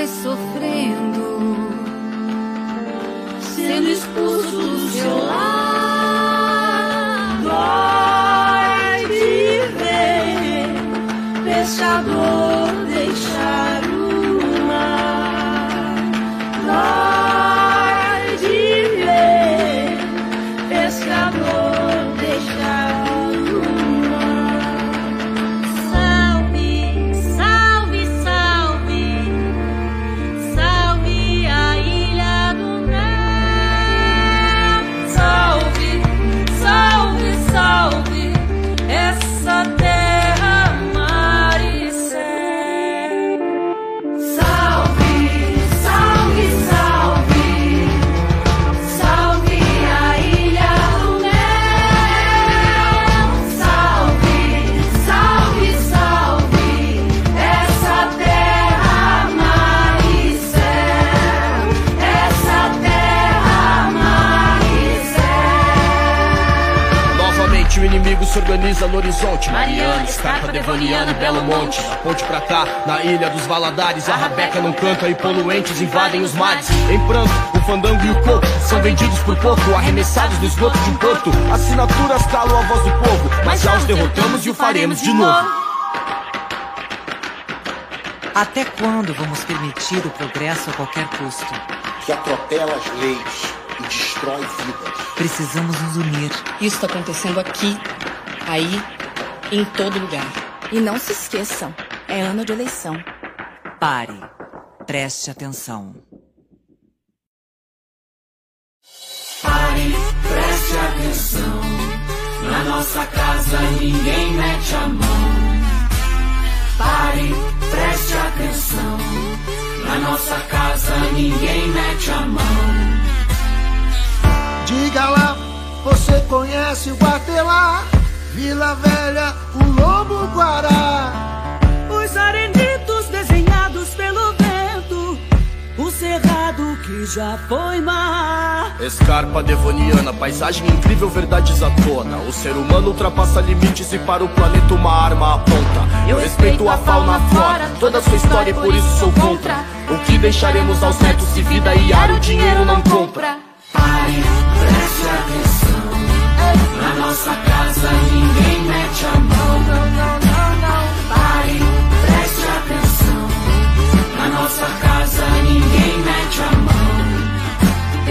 vai sofrendo, sendo expulso do seu lar. De ver pescador deixar o mar. Dói de ver pescador organiza no horizonte. Mariana, Escarpa, Devoniano e Belo Monte. Da ponte pra cá, na ilha dos Valadares A rabeca não canta e poluentes invadem os mares. Em pranto, o fandango e o coco São vendidos por pouco, arremessados no esgoto de um porto. Assinaturas calam a voz do povo Mas já os derrotamos e o faremos de novo. Até quando vamos permitir o progresso a qualquer custo? Que atropela as leis e destrói vidas. Precisamos nos unir. Isso está acontecendo aqui, aí, em todo lugar. E não se esqueçam, é ano de eleição. Pare. Preste atenção. Pare, preste atenção. Na nossa casa ninguém mete a mão. Pare, preste atenção. Na nossa casa ninguém mete a mão. Diga lá, você conhece o Guatelá, Vila Velha, o Lobo Guará. Os arenitos desenhados pelo vento, o cerrado que já foi mar. Escarpa devoniana, paisagem incrível, verdades à tona O ser humano ultrapassa limites e para o planeta uma arma aponta Eu respeito a fauna, a flora, toda a sua história e por isso sou contra O que deixaremos aos netos se vida e ar o dinheiro não compra Pare, preste atenção. Na nossa casa ninguém mete a mão. Pare, preste atenção. Na nossa casa ninguém mete a mão.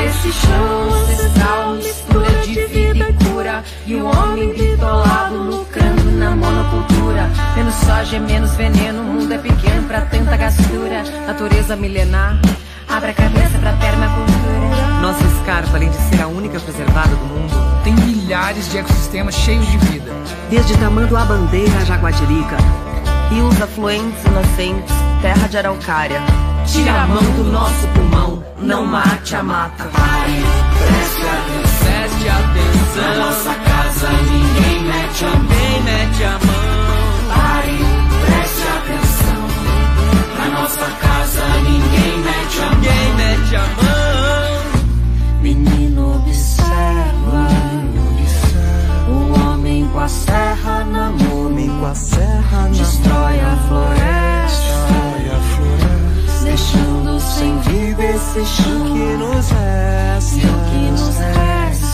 Esse chão ancestral, mistura de vida e cura. E o homem bitolado lucrando na monocultura. Menos soja, menos veneno, o mundo é pequeno pra tanta gastura. Natureza milenar, abre a cabeça pra permacultura. Escarpa, além de ser a única preservada do mundo, Tem milhares de ecossistemas cheios de vida. Desde Tamanduá Bandeira a Jaguatirica, rios afluentes e nascentes, terra de araucária. Tira a mão do nosso pulmão, não mate a mata. Pare, preste atenção. Preste atenção. Na nossa casa casa ninguém mete a mão. Ninguém mete a mão. Pare, preste atenção. Na nossa casa ninguém mete a mão. Ninguém mete a mão. Serra na mão. Com a serra na Destrói a floresta. Destrói a floresta. Deixando sem vida esse chão que nos resta. O que nos resta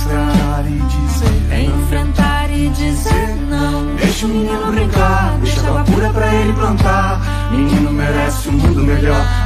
Enfrentar e dizer. é enfrentar e dizer não. Deixa o menino brincar, deixa água pura pra ele plantar. Menino merece um mundo melhor,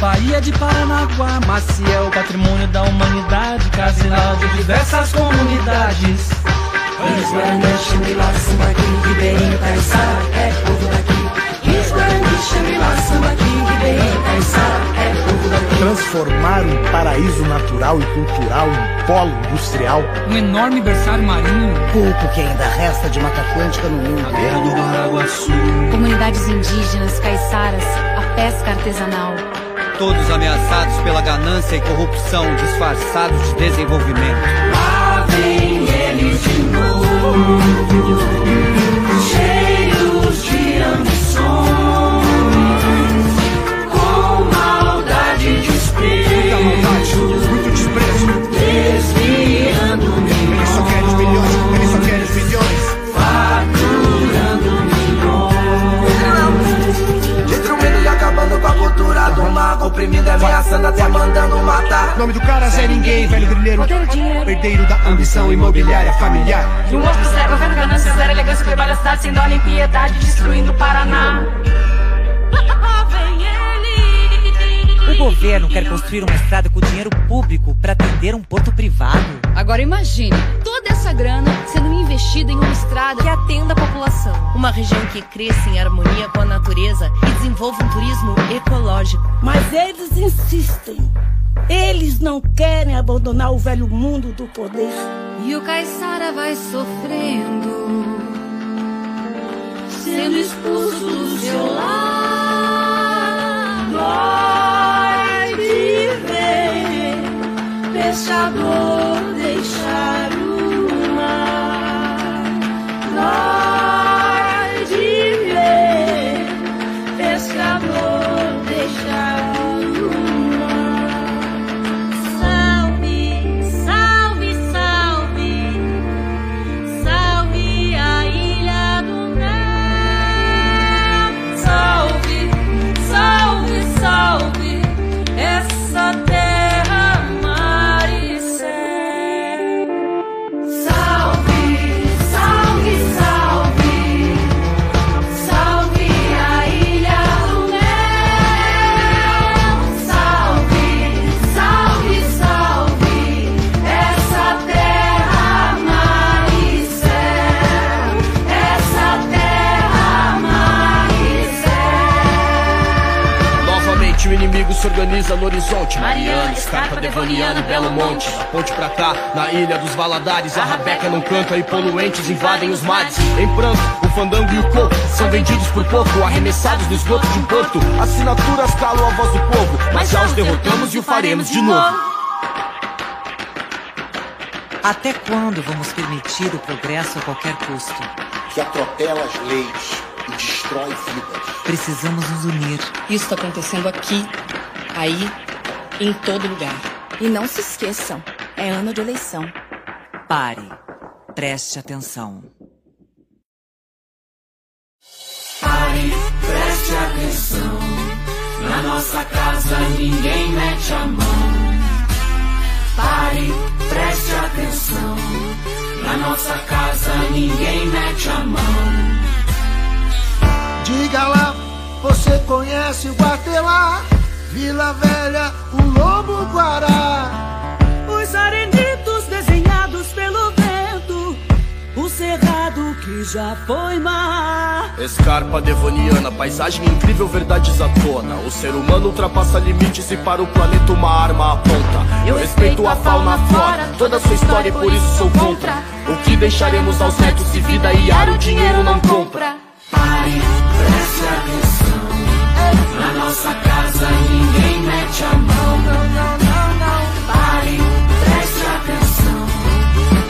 Bahia de Paranaguá, Maciel, patrimônio da humanidade, Casilal de diversas comunidades. Rio Grande, Xangri-Lá, Sambaqui, Ribeirinho, Caiçara, é povo daqui. Rio Grande, Xangri-Lá, Sambaqui, Ribeirinho, Caiçara, é povo daqui. Transformar um paraíso natural e cultural em polo industrial. Um enorme berçário marinho, Pouco que ainda resta de Mata Atlântica no mundo. beira do Baraguaçu. Comunidades indígenas, caiçaras, a pesca artesanal. Todos ameaçados pela ganância e corrupção disfarçados de desenvolvimento. Lá vem eles de novo, Oprimindo, ameaçando, até mandando matar O nome do cara Zé Ninguém, velho grileiro. Herdeiro da ambição imobiliária familiar. E um outro zero, governo ganância, zero elegância, trabalho a cidade sem dó nem piedade, destruindo o Paraná. O governo quer construir uma estrada com dinheiro público para atender um porto privado. Agora imagine essa grana sendo investida em uma estrada que atenda a população. Uma região que cresça em harmonia com a natureza e desenvolva um turismo ecológico. Mas eles insistem. Eles não querem abandonar o velho mundo do poder. E o Caiçara vai sofrendo, sendo expulso do seu lar. Vai viver, pescador, deixar o. Vai organiza no horizonte. Mariana, Escarpa, Devoniano, Belo Monte. Da ponte pra cá, na ilha dos Valadares, a rabeca não canta e poluentes invadem os mares. Em pranto, o fandango e o coco são vendidos por pouco, arremessados no esgoto de um porto. Assinaturas calam a voz do povo, mas já os derrotamos e o faremos de novo. Até quando vamos permitir o progresso a qualquer custo? Que atropela as leis e destrói vidas. Precisamos nos unir. Isso está acontecendo aqui, aí, em todo lugar. E não se esqueçam, é ano de eleição. Pare. Preste atenção. Pare, preste atenção. Na nossa casa ninguém mete a mão. Pare, preste atenção. Na nossa casa ninguém mete a mão. Diga lá, você conhece o Guatelá? Vila Velha, o Lobo Guará. Os arenitos desenhados pelo vento, o cerrado que já foi mar. Escarpa devoniana, paisagem incrível, verdades à tona. O ser humano ultrapassa limites e para o planeta uma arma aponta. Eu respeito a fauna, a flora, toda a sua história e por isso sou contra. O que deixaremos aos netos se vida e ar o dinheiro não compra? Pare, preste atenção. Na nossa casa ninguém mete a mão. Pare, preste atenção.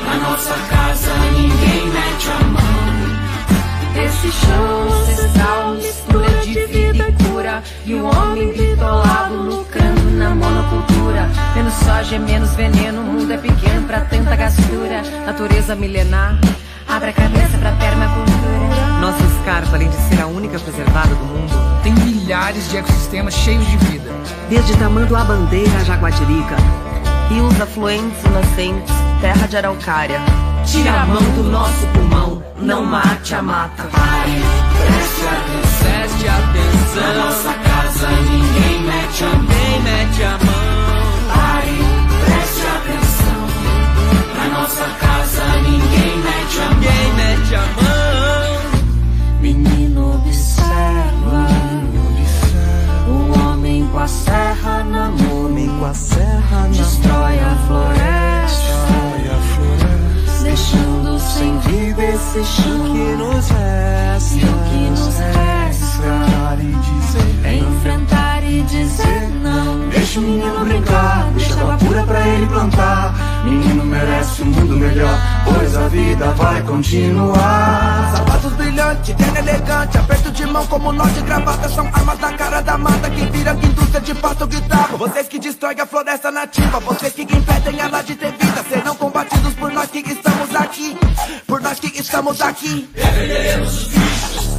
Na nossa casa ninguém mete a mão. Esse chão ancestral, mistura de vida e cura. E o homem bitolado lucrando na monocultura. Menos soja, menos veneno. O mundo é pequeno pra tanta gastura. Natureza milenar. Abre a cabeça pra permacultura. Nossa escarpa, além de ser a única preservada do mundo, tem milhares de ecossistemas cheios de vida. Desde Tamanduá Bandeira a Jaguatirica, rios afluentes e nascentes, terra de araucária. Tira a mão do nosso pulmão, não mate a mata. Pare, preste atenção. Preste atenção. Na nossa casa ninguém mete a mão. Ninguém mete a mão. Pare, preste atenção. Na nossa casa ninguém mete a mão. Ninguém mete a mão. Menino com a serra na mão. Com a serra na Destrói a floresta, Destrói a floresta. deixando sem vida esse chão. que nos resta, E o que nos resta Enfrentar e dizer enfrentar e dizer não. Deixa o menino brincar, deixa água pura pra ele plantar. Menino merece um mundo melhor, pois a vida vai continuar. Sapatos brilhantes, terno elegante, aperto de mão como nó de gravata São armas da cara da mata que vira indústria de pasto guitarra Vocês que destroem a floresta nativa, vocês que impedem ela de ter vida Serão combatidos por nós que estamos aqui, por nós que estamos aqui Defenderemos os bichos,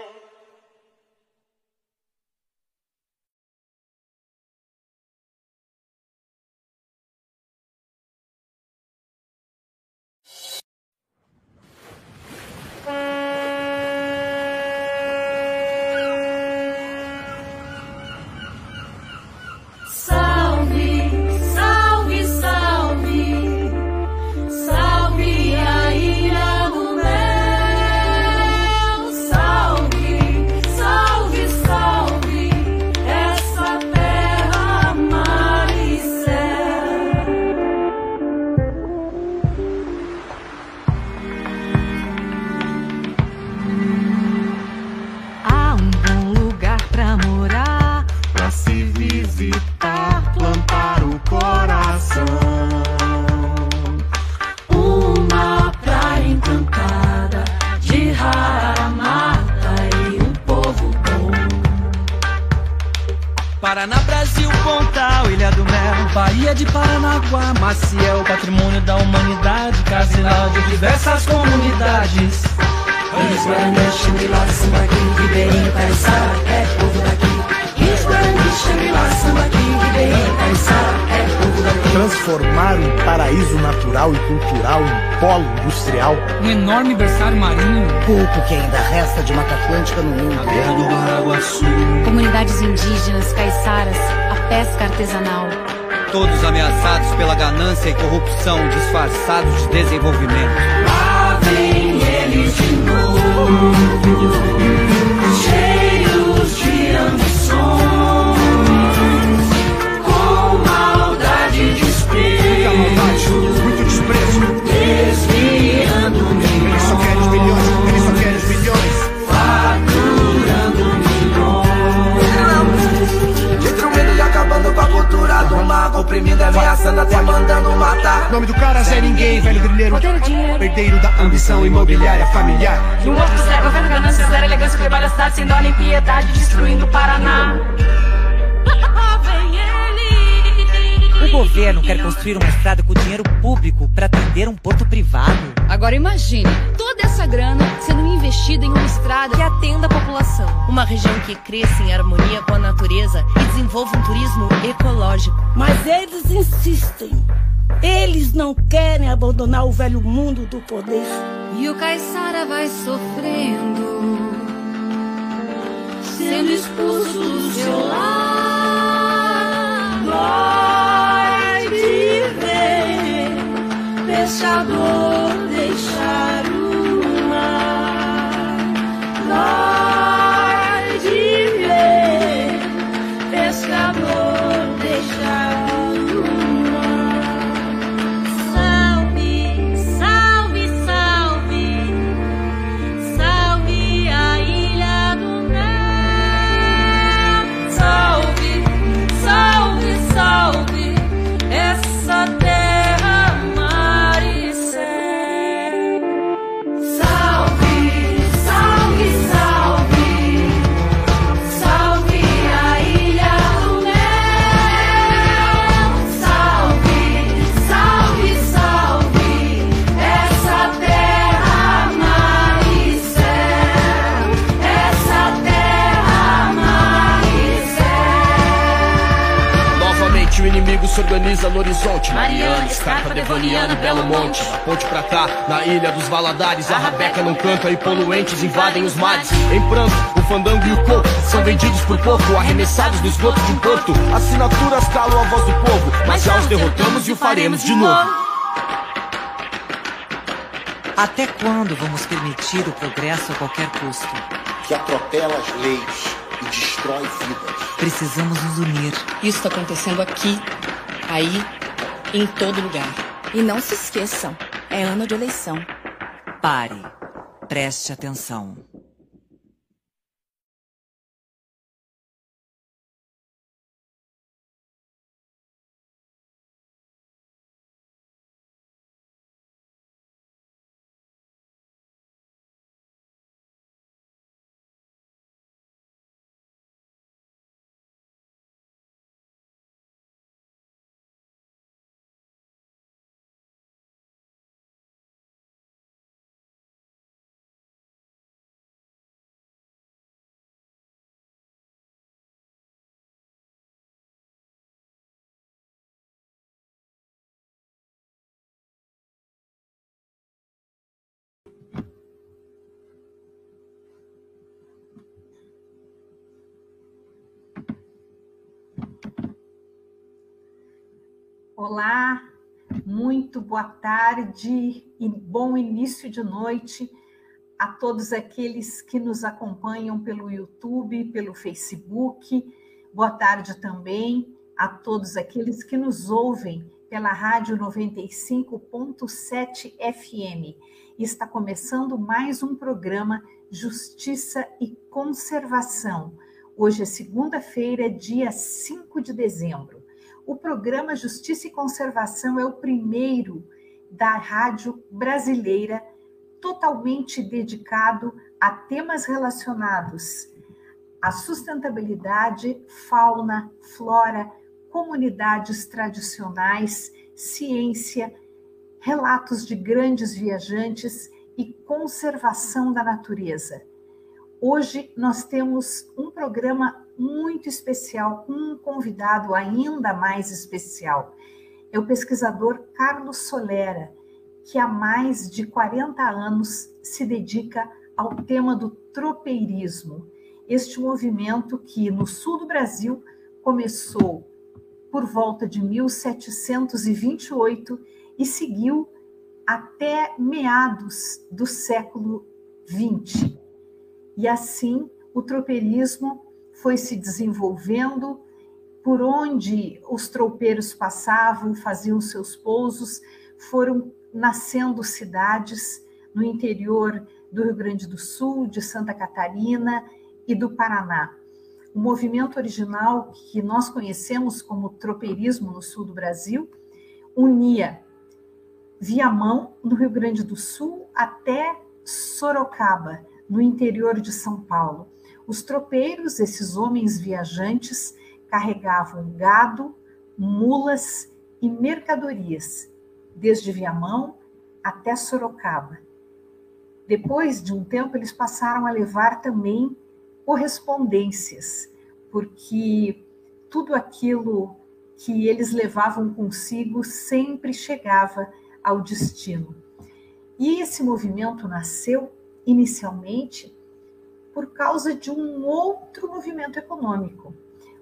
Ameaçando, até mandando matar O nome do cara Zé Ninguém, velho grileiro. Herdeiro da ambição imobiliária familiar. E um outro Zé, governo ganância, zero elegância, trabalha a cidade sem dó nem piedade, destruindo o Paraná. O governo quer construir uma estrada com dinheiro público para atender um porto privado. Agora imagine toda essa grana sendo investida em uma estrada que atenda a população. Uma região que cresça em harmonia com a natureza e desenvolva um turismo ecológico. Mas eles insistem. Eles não querem abandonar o velho mundo do poder. E o Caiçara vai sofrendo, sendo expulso do seu lar. Vai de ver, pescador deixar Vai organiza no horizonte. Mariana, Scarpa, Devoniano, Belo Monte. Da ponte pra cá, na ilha dos Valadares, a rabeca não canta e poluentes invadem os mares. Em pranto, o fandango e o coco são vendidos por pouco, arremessados no esgoto de um porto. Assinaturas calam a voz do povo, mas já os derrotamos e o faremos de novo. Até quando vamos permitir o progresso a qualquer custo? Que atropela as leis e destrói vidas. Precisamos nos unir. Isso está acontecendo aqui, aí, em todo lugar. E não se esqueçam, é ano de eleição. Pare. Preste atenção. Olá, muito boa tarde e bom início de noite a todos aqueles que nos acompanham pelo YouTube, pelo Facebook. Boa tarde também a todos aqueles que nos ouvem pela Rádio 95.7 FM. Está começando mais um programa Justiça e Conservação. Hoje é segunda-feira, dia 5 de dezembro. O programa Justiça e Conservação é o primeiro da rádio brasileira totalmente dedicado a temas relacionados à sustentabilidade, fauna, flora, comunidades tradicionais, ciência, relatos de grandes viajantes e conservação da natureza. Hoje nós temos um programa muito especial, com um convidado ainda mais especial. É o pesquisador Carlos Solera, que há mais de 40 anos se dedica ao tema do tropeirismo. Este movimento que no sul do Brasil começou por volta de 1728 e seguiu até meados do século XX. E assim o tropeirismo foi se desenvolvendo, por onde os tropeiros passavam, faziam seus pousos, foram nascendo cidades no interior do Rio Grande do Sul, de Santa Catarina e do Paraná. O movimento original que nós conhecemos como tropeirismo no sul do Brasil unia Viamão, no Rio Grande do Sul, até Sorocaba, no interior de São Paulo. Os tropeiros, esses homens viajantes, carregavam gado, mulas e mercadorias, desde Viamão até Sorocaba. Depois de um tempo, eles passaram a levar também correspondências, porque tudo aquilo que eles levavam consigo sempre chegava ao destino. E esse movimento nasceu inicialmente por causa de um outro movimento econômico,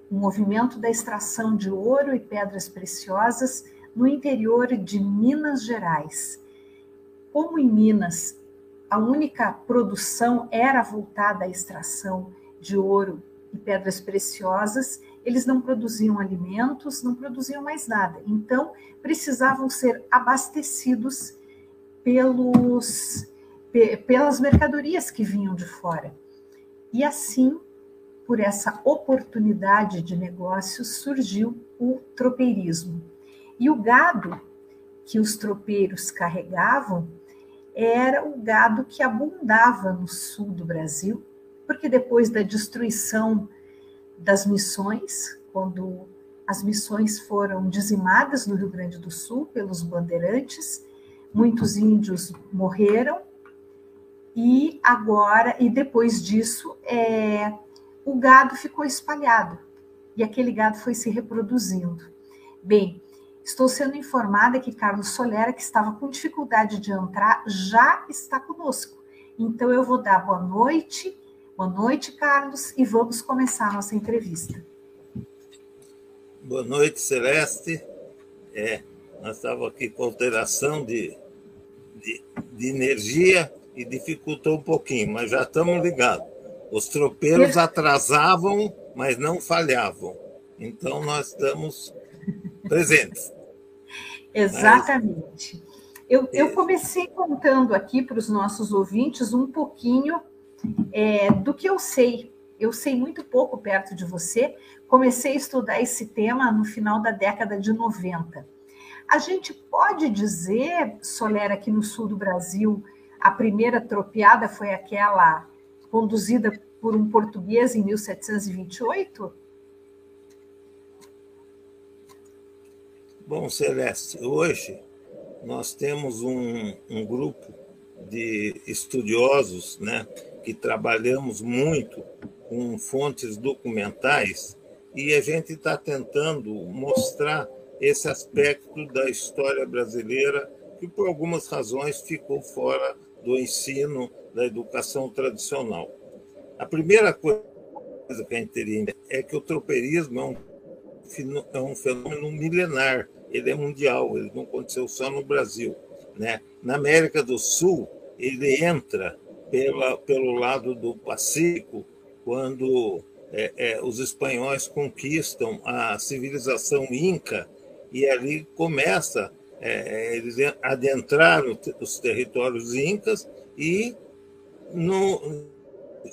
o um movimento da extração de ouro e pedras preciosas no interior de Minas Gerais. Como em Minas a única produção era voltada à extração de ouro e pedras preciosas, eles não produziam alimentos, não produziam mais nada. Então, precisavam ser abastecidos pelos, pelas mercadorias que vinham de fora. E assim, por essa oportunidade de negócios, surgiu o tropeirismo. E o gado que os tropeiros carregavam era o gado que abundava no sul do Brasil, porque depois da destruição das missões, quando as missões foram dizimadas no Rio Grande do Sul pelos bandeirantes, muitos índios morreram e agora e depois disso é, o gado ficou espalhado e aquele gado foi se reproduzindo. Bem, Estou sendo informada que Carlos Solera, que estava com dificuldade de entrar, já está conosco. Então eu vou dar boa noite. Boa noite, Carlos, e vamos começar a nossa entrevista. Boa noite, Celeste. É, nós estávamos aqui com alteração de, de, de energia e dificultou um pouquinho, mas já estamos ligados. Os tropeiros atrasavam, mas não falhavam. Então, nós estamos presentes. Exatamente. Eu, eu comecei contando aqui para os nossos ouvintes um pouquinho é, do que eu sei. Eu sei muito pouco perto de você. Comecei a estudar esse tema no final da década de 90. A gente pode dizer, Solera, que no sul do Brasil, a primeira tropiada foi aquela conduzida por um português em 1728? Bom, Celeste, hoje nós temos um, um grupo de estudiosos né, que trabalhamos muito com fontes documentais e a gente está tentando mostrar esse aspecto da história brasileira que, por algumas razões, ficou fora do ensino da educação tradicional. A primeira coisa que a gente teria é que o tropeirismo é um, é um fenômeno milenar ele é mundial, ele não aconteceu só no Brasil. Né? Na América do Sul, ele entra pela, pelo lado do Pacífico, quando é, é, os espanhóis conquistam a civilização inca, e ali começa, é, eles adentraram os territórios incas e no,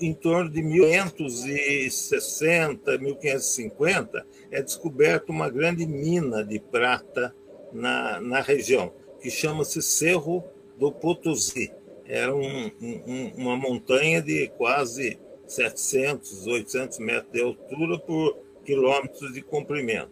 em torno de 1560, 1550, é descoberta uma grande mina de prata na, na região, que chama-se Cerro do Potosí. Era um, um, uma montanha de quase 700, 800 metros de altura por quilômetros de comprimento.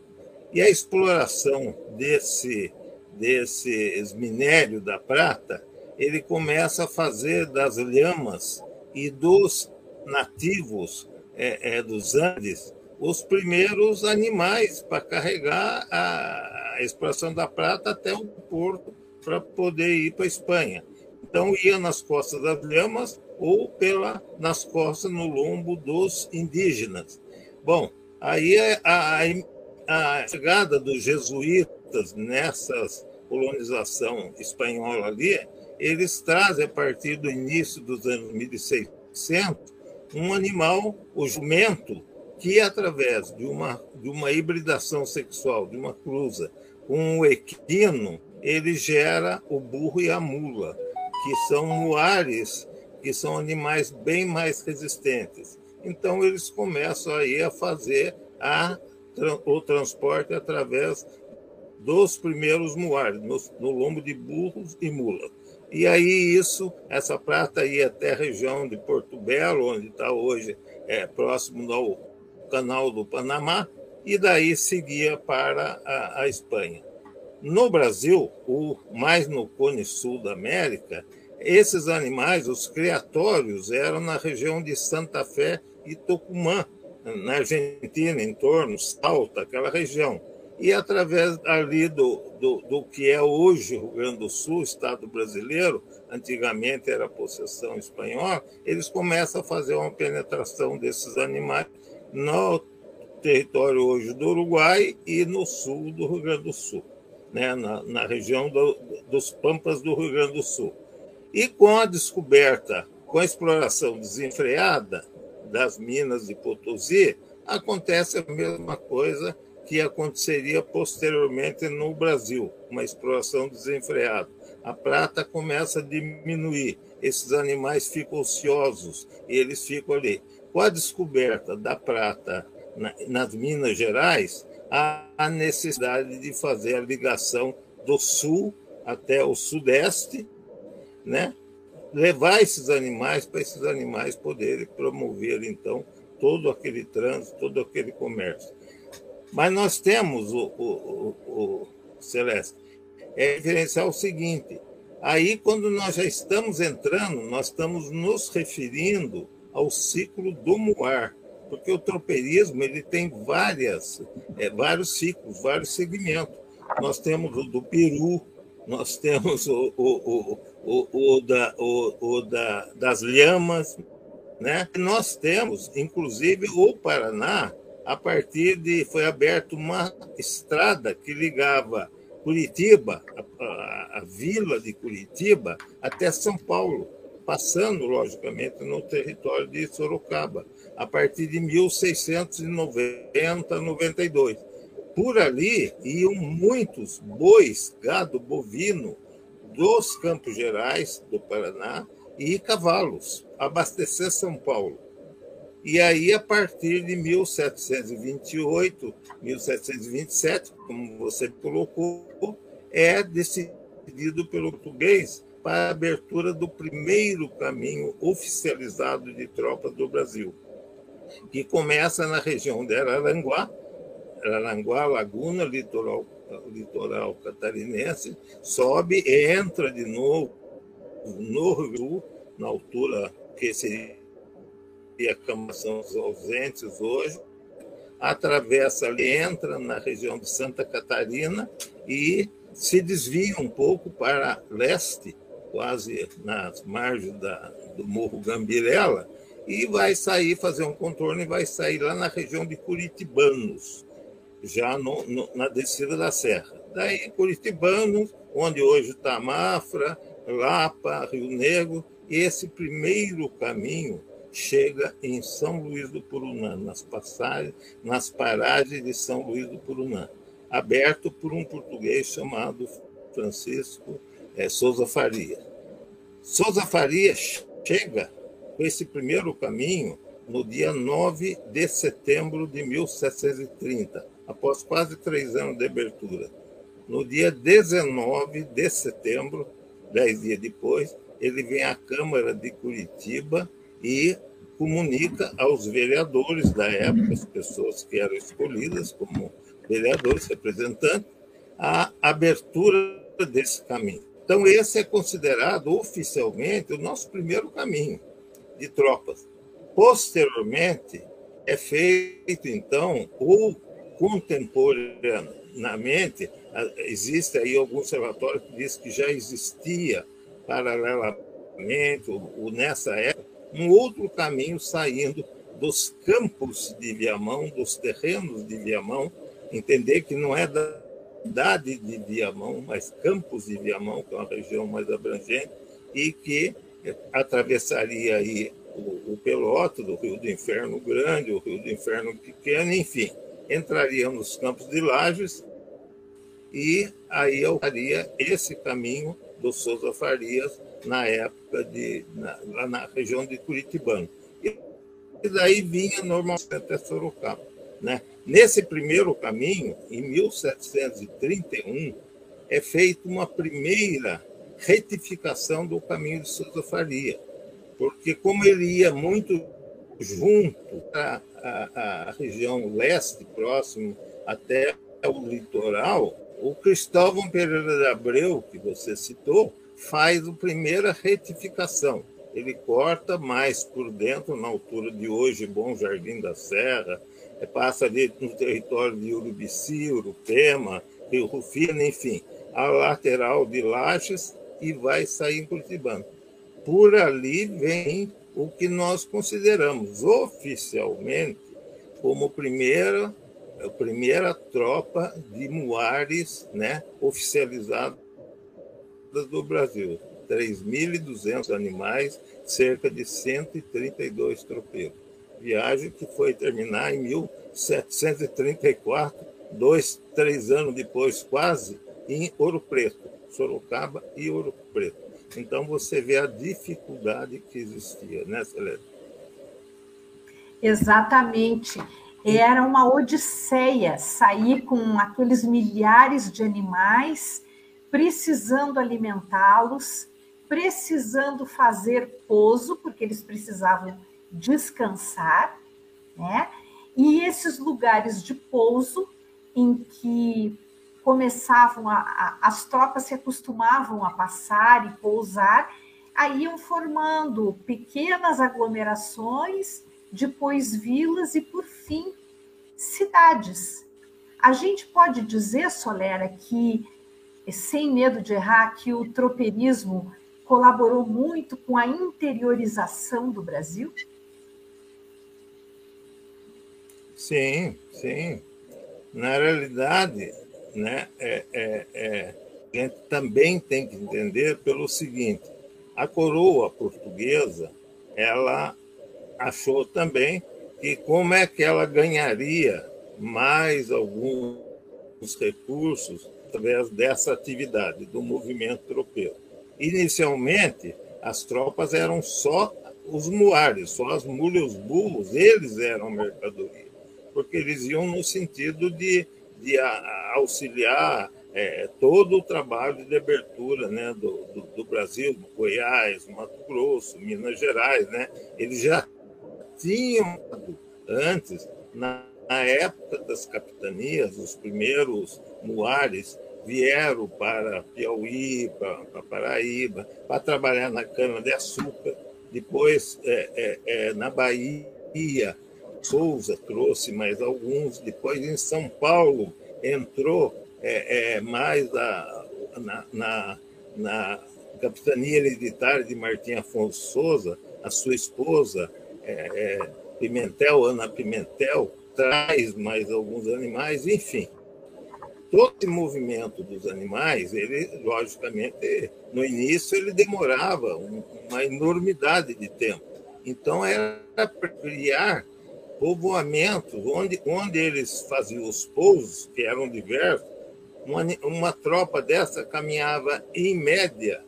E a exploração desse, desses minérios da prata, ele começa a fazer das lhamas e dos nativos é, é, dos Andes os primeiros animais para carregar a, a exploração da prata até o porto para poder ir para a Espanha. Então ia nas costas das lhamas ou pela nas costas no lombo dos indígenas. Bom, aí a, a, a chegada dos jesuítas nessa colonização espanhola ali, eles trazem a partir do início dos anos 1600 um animal, o jumento, que através de uma, de uma hibridação sexual, de uma cruza com o equino, ele gera o burro e a mula, que são muares, que são animais bem mais resistentes. Então, eles começam aí a fazer a, o transporte através dos primeiros muares, no, no lombo de burros e mulas. E aí isso, essa prata ia até a região de Porto Belo, onde está hoje, é, próximo ao canal do Panamá, e daí seguia para a, a Espanha. No Brasil, o mais no cone sul da América, esses animais, os criatórios, eram na região de Santa Fé e Tucumã, na Argentina, em torno, Salta, aquela região e através ali do, do, do, que é hoje o Rio Grande do Sul, Estado brasileiro, antigamente era possessão espanhola, eles começam a fazer uma penetração desses animais no território hoje do Uruguai e no sul do Rio Grande do Sul, né? na, na região do, dos Pampas do Rio Grande do Sul. E com a descoberta, com a exploração desenfreada das minas de Potosí, acontece a mesma coisa que aconteceria posteriormente no Brasil, uma exploração desenfreada. A prata começa a diminuir, esses animais ficam ociosos, e eles ficam ali. Com a descoberta da prata nas Minas Gerais, há a necessidade de fazer a ligação do sul até o sudeste, né? levar esses animais para esses animais poderem promover, então, todo aquele trânsito, todo aquele comércio. Mas nós temos, o, o, o, o Celeste, é diferenciar o seguinte: aí, quando nós já estamos entrando, nós estamos nos referindo ao ciclo do muar, porque o tropeirismo ele tem várias, é, vários ciclos, vários segmentos. Nós temos o do Peru, nós temos o, o, o, o, da, o, o da, das lhamas, né? nós temos, inclusive, o Paraná, a partir de foi aberta uma estrada que ligava Curitiba, a, a, a, vila de Curitiba, até São Paulo, passando, logicamente, no território de Sorocaba, a partir de 1690, 92. Por ali iam muitos bois, gado bovino dos Campos Gerais, do Paraná, e cavalos, abastecer São Paulo. E aí, a partir de 1728, 1727, como você colocou, é decidido pelo português para a abertura do primeiro caminho oficializado de tropas do Brasil, que começa na região de Araranguá, Araranguá, Laguna, litoral, litoral catarinense, sobe e entra de novo no Rio, na altura que seria e a Câmara são os ausentes hoje, atravessa ali, entra na região de Santa Catarina e se desvia um pouco para leste, quase nas margens da, do Morro Gambirela, e vai sair, fazer um contorno e vai sair lá na região de Curitibanos, já no, no, na descida da serra. Daí, Curitibanos, onde hoje está Mafra, Lapa, Rio Negro, esse primeiro caminho chega em São Luís do Purunã, nas, passagens, nas paragens de São Luís do Purunã, aberto por um português chamado Francisco é, Souza Faria. Souza Faria chega com esse primeiro caminho no dia 9 de setembro de 1730, após quase três anos de abertura. No dia 19 de setembro, dez dias depois, ele vem à Câmara de Curitiba e comunica aos vereadores da época, as pessoas que eram escolhidas como vereadores, representantes, a abertura desse caminho. Então, esse é considerado oficialmente o nosso primeiro caminho de tropas. Posteriormente, é feito, então, ou contemporaneamente, existe aí algum observatório que diz que já existia paralelamente, ou nessa época, um outro caminho saindo dos campos de Viamão, dos terrenos de Viamão, entender que não é da cidade de Viamão, mas campos de Viamão, que é uma região mais abrangente, e que atravessaria aí o, o Peloto, do Rio do Inferno Grande, o Rio do Inferno Pequeno, enfim, entraria nos campos de Lages e aí eu faria esse caminho do Souza Farias na época de na, lá na região de Curitibano. E daí vinha normalmente até Sorocaba. Né? Nesse primeiro caminho, em 1731, é feita uma primeira retificação do caminho de Souza Faria, porque como ele ia muito junto à, à, à região leste, próximo até o litoral, o Cristóvão Pereira de Abreu, que você citou, faz a primeira retificação. Ele corta mais por dentro, na altura de hoje, Bom Jardim da Serra, é, passa ali no território de Urubici, Urupema, Rio Rufino, enfim, a lateral de Lages e vai sair em Curitibano. Por ali vem o que nós consideramos oficialmente como primeira a primeira tropa de muares né, oficializada do Brasil. 3.200 animais, cerca de 132 tropeiros. Viagem que foi terminar em 1734, dois, três anos depois, quase, em Ouro Preto, Sorocaba e Ouro Preto. Então você vê a dificuldade que existia, né, Celeste? Exatamente. Era uma odisseia sair com aqueles milhares de animais, precisando alimentá-los, precisando fazer pouso, porque eles precisavam descansar, né? E esses lugares de pouso em que começavam a, a, as tropas se acostumavam a passar e pousar, aí iam formando pequenas aglomerações depois vilas e, por fim, cidades. A gente pode dizer, Solera, que, sem medo de errar, que o tropeirismo colaborou muito com a interiorização do Brasil? Sim, sim. Na realidade, né, é, é, é, a gente também tem que entender pelo seguinte: a coroa portuguesa ela achou também que como é que ela ganharia mais alguns recursos através dessa atividade do movimento tropeiro. Inicialmente, as tropas eram só os muares, só as mulas os burros, eles eram mercadoria, porque eles iam no sentido de, de auxiliar é, todo o trabalho de abertura né, do, do, do Brasil, Goiás, Mato Grosso, Minas Gerais. Né? Eles já tinham antes, na, na época das capitanias, os primeiros muares vieram para Piauí, para, para Paraíba, para trabalhar na cana-de-açúcar. Depois, é, é, é, na Bahia, Souza trouxe mais alguns. Depois, em São Paulo, entrou é, é, mais a, na, na, na capitania hereditária de Martim Afonso Souza, a sua esposa, é, é, Pimentel, Ana Pimentel, traz mais alguns animais, enfim. Todo esse movimento dos animais, ele, logicamente, no início ele demorava uma enormidade de tempo. Então, era para criar povoamentos, onde, onde eles faziam os pousos, que eram diversos, uma, uma tropa dessa caminhava, em média,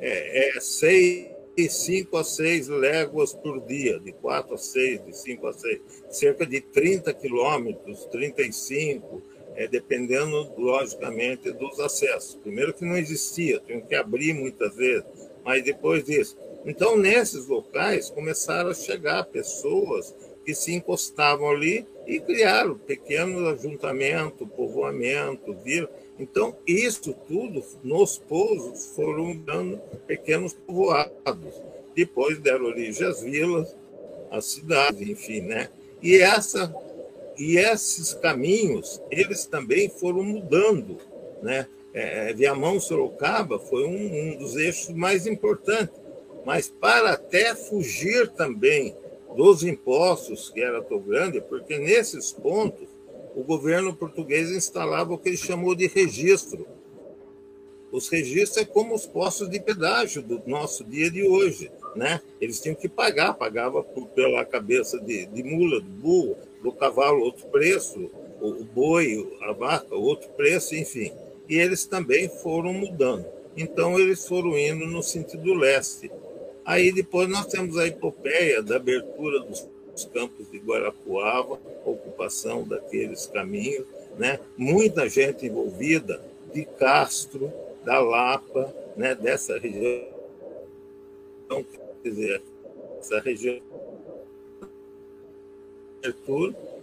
é, é, seis de 5 a 6 léguas por dia, de 4 a 6, de 5 a 6, cerca de 30 quilômetros, 35, é, dependendo, logicamente, dos acessos. Primeiro que não existia, tinham que abrir muitas vezes, mas depois disso. Então, nesses locais, começaram a chegar pessoas que se encostavam ali e criaram pequenos ajuntamentos, povoamento, vila. Então, isso tudo nos pousos foram dando pequenos povoados. Depois deram origem às vilas, às cidades, enfim, né? E essa e esses caminhos, eles também foram mudando, né? É, é Viamão Sorocaba foi um, um dos eixos mais importantes, mas para até fugir também dos impostos, que era tão grande, porque nesses pontos o governo português instalava o que ele chamou de registro. Os registros é como os postos de pedágio do nosso dia de hoje, né? Eles tinham que pagar, pagava por, pela cabeça de, de mula, do burro, do cavalo outro preço, o, o boi, a vaca outro preço, enfim. E eles também foram mudando. Então eles foram indo no sentido leste. Aí depois nós temos a epopeia da abertura dos campos de Guarapuava, ocupação daqueles caminhos, né? muita gente envolvida de Castro, da Lapa, né? dessa região, quer dizer, essa região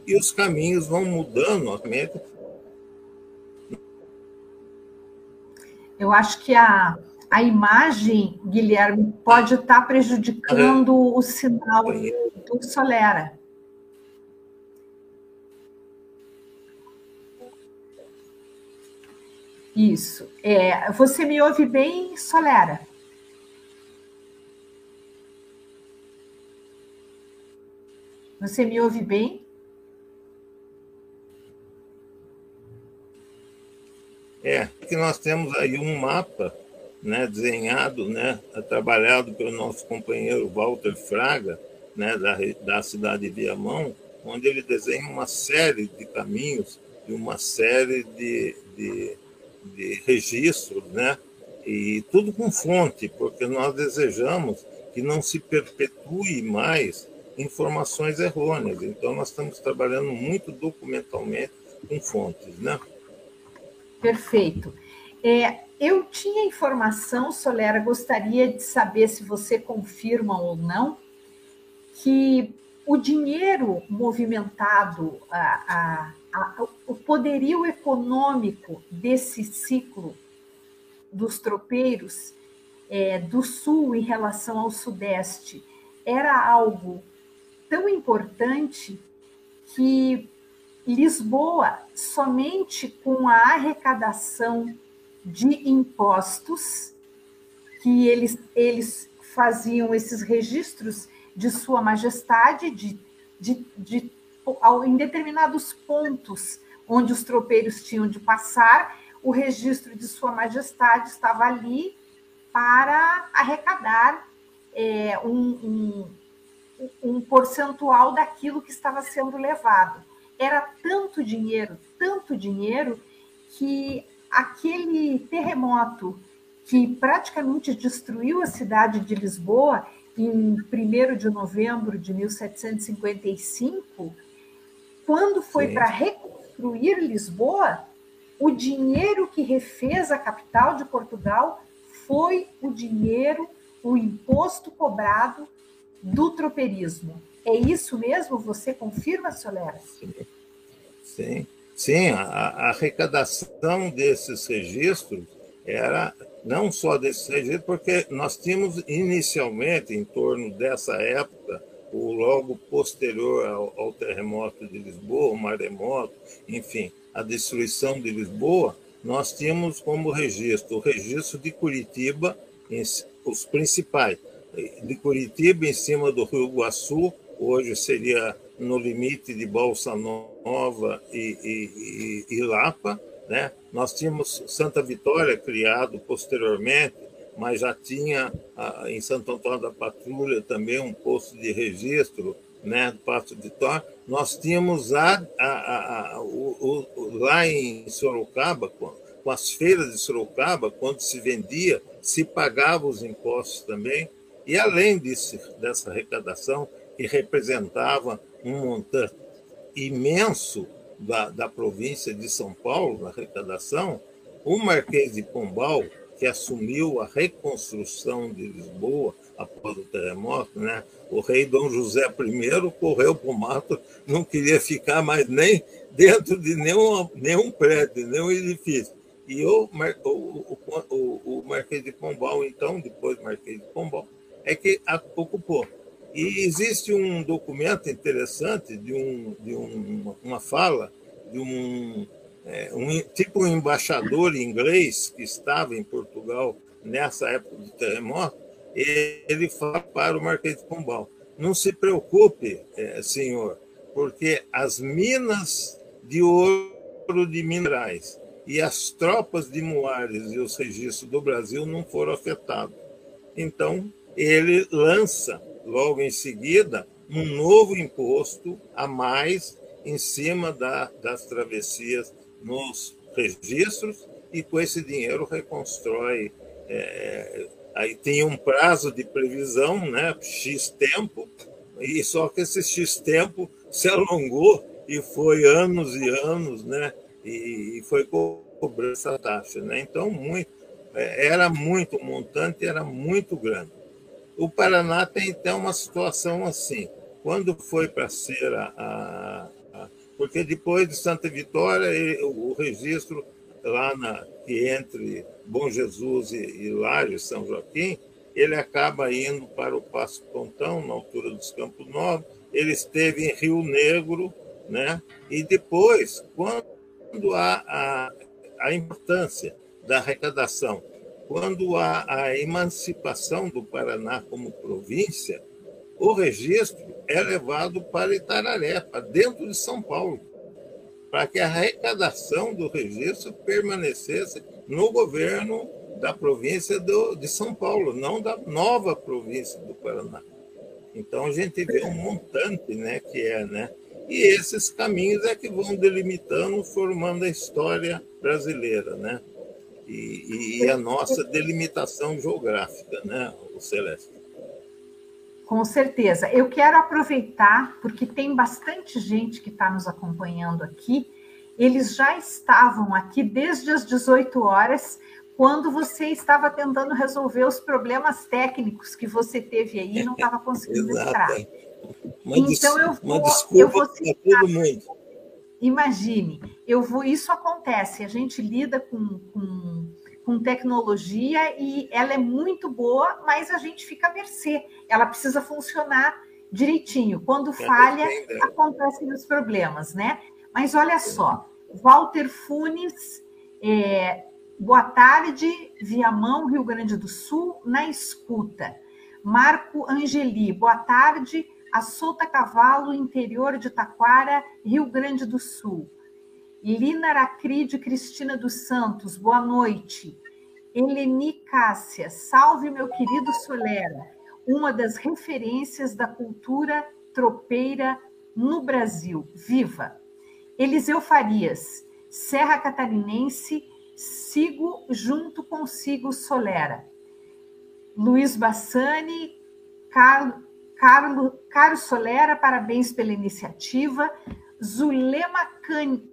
e os caminhos vão mudando, obviamente. Eu acho que a, a imagem, Guilherme, pode estar prejudicando o sinal do Solera. Isso. É, você me ouve bem, Solera? Você me ouve bem? É, que nós temos aí um mapa né, desenhado, né, trabalhado pelo nosso companheiro Walter Fraga, né, da, da cidade de Viamão, onde ele desenha uma série de caminhos e uma série de, de, de registros, né, e tudo com fonte, porque nós desejamos que não se perpetue mais informações errôneas. Então, nós estamos trabalhando muito documentalmente com fontes, né? Perfeito. É, eu tinha informação, Solera, gostaria de saber se você confirma ou não, que o dinheiro movimentado, a, a, a, o poderio econômico desse ciclo dos tropeiros é, do sul em relação ao sudeste era algo tão importante que Lisboa, somente com a arrecadação de impostos, que eles, eles faziam esses registros de Sua Majestade, de, de, de, em determinados pontos onde os tropeiros tinham de passar, o registro de Sua Majestade estava ali para arrecadar é, um, um, um percentual daquilo que estava sendo levado. Era tanto dinheiro, tanto dinheiro, que aquele terremoto que praticamente destruiu a cidade de Lisboa em 1 de novembro de 1755, quando foi para reconstruir Lisboa, o dinheiro que refez a capital de Portugal foi o dinheiro, o imposto cobrado do tropeirismo. É isso mesmo? Você confirma, Solera? Sim. Sim. Sim, a, a arrecadação desses registros era não só desses registros, porque nós tínhamos inicialmente, em torno dessa época, o logo posterior ao, ao terremoto de Lisboa, o maremoto, enfim, a destruição de Lisboa, nós tínhamos como registro o registro de Curitiba, os principais, de Curitiba em cima do Rio Iguaçu, hoje seria no limite de Bolsa Nova e, e, e, e Lapa. Né? Nós tínhamos Santa Vitória criado posteriormente, mas já tinha em Santo Antônio da Patrulha também um posto de registro né, do Passo de. Nós tínhamos a, a, a, o, o, lá em Sorocaba, com, com as feiras de Sorocaba, quando se vendia, se pagava os impostos também. E além disso, dessa arrecadação, que representava um montante imenso da, da província de São Paulo, na arrecadação, o Marquês de Pombal que assumiu a reconstrução de Lisboa após o terremoto, né? O rei Dom José I correu para o mato, não queria ficar mais nem dentro de nenhum, nenhum prédio, nenhum edifício. E o, o, o, o Marquês de Pombal, então, depois Marquês de Pombal, é que ocupou. E existe um documento interessante de, um, de um, uma fala de um, é, um tipo um embaixador inglês que estava em Portugal nessa época do terremoto. Ele fala para o Marquês de Pombal: não se preocupe, é, senhor, porque as minas de ouro de minerais e as tropas de Moares e os registros do Brasil não foram afetados. Então, ele lança, logo em seguida, um novo imposto a mais em cima da, das travessias nos registros e com esse dinheiro reconstrói. É, aí tem um prazo de previsão, né, X tempo, e só que esse X tempo se alongou e foi anos e anos, né? e, foi cobrando essa taxa. Né? Então, muito, é, era muito, o montante era muito grande. O Paraná tem, então, uma situação assim. Quando foi para ser a, a, a, Porque depois de Santa Vitória, o, o registro lá na, que entre Bom Jesus e, e Laje, São Joaquim, ele acaba indo para o Passo Pontão, na altura dos Campos Novos. Ele esteve em Rio Negro, né? e depois, quando a, a importância da arrecadação, quando há a emancipação do Paraná como província, o registro é levado para Itararé, para dentro de São Paulo, para que a arrecadação do registro permanecesse no governo da província do, de São Paulo, não da nova província do Paraná. Então a gente vê um montante, né, que é, né, e esses caminhos é que vão delimitando, formando a história brasileira, né? E, e a nossa delimitação geográfica, né, o Celeste? Com certeza. Eu quero aproveitar, porque tem bastante gente que está nos acompanhando aqui. Eles já estavam aqui desde as 18 horas, quando você estava tentando resolver os problemas técnicos que você teve aí e não estava conseguindo entrar. Uma então eu vou, eu vou citar, todo mundo. Imagine, eu vou. Isso acontece. A gente lida com, com, com tecnologia e ela é muito boa, mas a gente fica à mercê. Ela precisa funcionar direitinho. Quando falha, acontecem os problemas, né? Mas olha só, Walter Funes, é, boa tarde, Viamão, Rio Grande do Sul, na escuta. Marco Angeli, boa tarde, a Solta Cavalo, interior de Taquara, Rio Grande do Sul. Lina Aracride Cristina dos Santos, boa noite. Eleni Cássia, salve meu querido Solera, uma das referências da cultura tropeira no Brasil. Viva! Eliseu Farias, Serra Catarinense, sigo junto consigo Solera. Luiz Bassani, Carlos Carlos, Carlos Solera, parabéns pela iniciativa. Zulema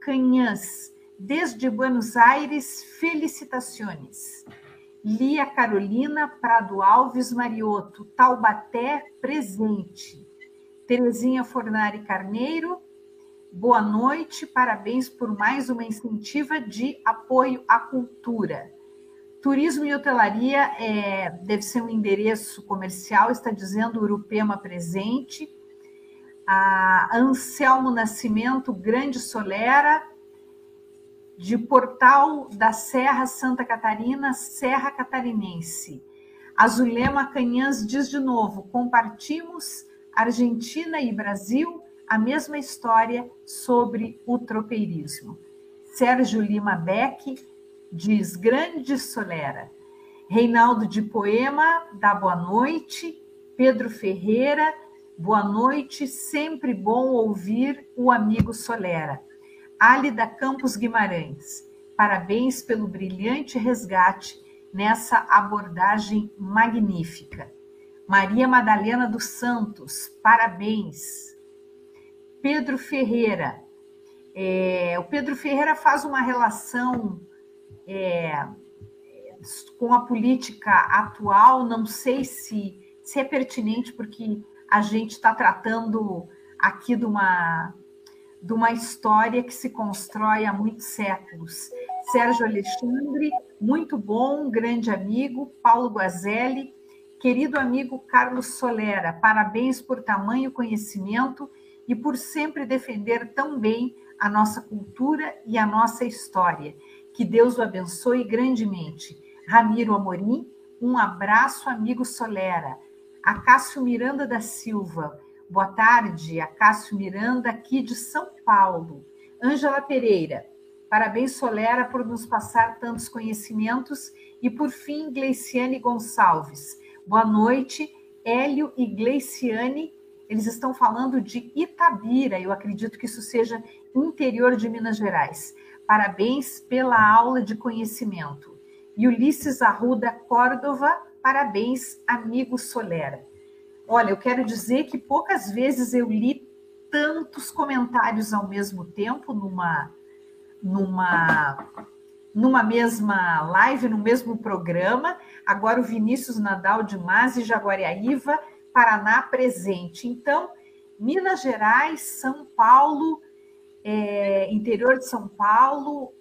Canhãs, desde Buenos Aires, felicitações. Lia Carolina Prado Alves Marioto, Taubaté, presente. Terezinha Fornari Carneiro, boa noite, parabéns por mais uma incentiva de apoio à cultura. Turismo e hotelaria é, deve ser um endereço comercial, está dizendo Urupema presente. A Anselmo Nascimento, Grande Solera, de Portal da Serra Santa Catarina, Serra Catarinense. Azulema Canhãs diz de novo: compartimos Argentina e Brasil a mesma história sobre o tropeirismo. Sérgio Lima Beck, diz Grande Solera. Reinaldo de Poema dá boa noite. Pedro Ferreira, boa noite. Sempre bom ouvir o amigo Solera. Álida Campos Guimarães, parabéns pelo brilhante resgate nessa abordagem magnífica. Maria Madalena dos Santos, parabéns. Pedro Ferreira, é, o Pedro Ferreira faz uma relação é, com a política atual, não sei se, se é pertinente, porque a gente está tratando aqui de uma, de uma história que se constrói há muitos séculos. Sérgio Alexandre, muito bom, grande amigo, Paulo Guazelli, querido amigo Carlos Solera, parabéns por tamanho conhecimento e por sempre defender tão bem a nossa cultura e a nossa história. Que Deus o abençoe grandemente. Ramiro Amorim, um abraço, amigo Solera. Acácio Miranda da Silva, boa tarde. Acácio Miranda, aqui de São Paulo. Ângela Pereira, parabéns, Solera, por nos passar tantos conhecimentos. E, por fim, Gleiciane Gonçalves. Boa noite, Hélio e Gleiciane. Eles estão falando de Itabira, eu acredito que isso seja interior de Minas Gerais. Parabéns pela aula de conhecimento. E Ulisses Arruda Córdova, parabéns, amigo Solera. Olha, eu quero dizer que poucas vezes eu li tantos comentários ao mesmo tempo numa numa numa mesma live, no mesmo programa. Agora o Vinícius Nadal de Mas e Jaguariaíva, Paraná presente. Então, Minas Gerais, São Paulo, é, interior de São Paulo,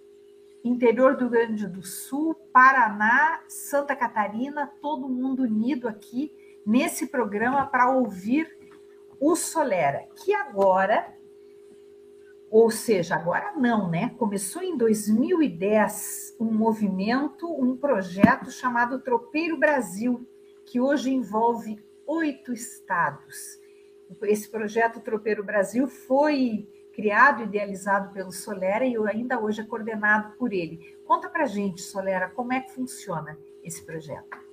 interior do Rio Grande do Sul, Paraná, Santa Catarina, todo mundo unido aqui nesse programa para ouvir o Solera, que agora, ou seja, agora não, né? Começou em 2010 um movimento, um projeto chamado Tropeiro Brasil, que hoje envolve oito estados. Esse projeto Tropeiro Brasil foi criado e idealizado pelo Solera e ainda hoje é coordenado por ele. Conta para gente, Solera, como é que funciona esse projeto?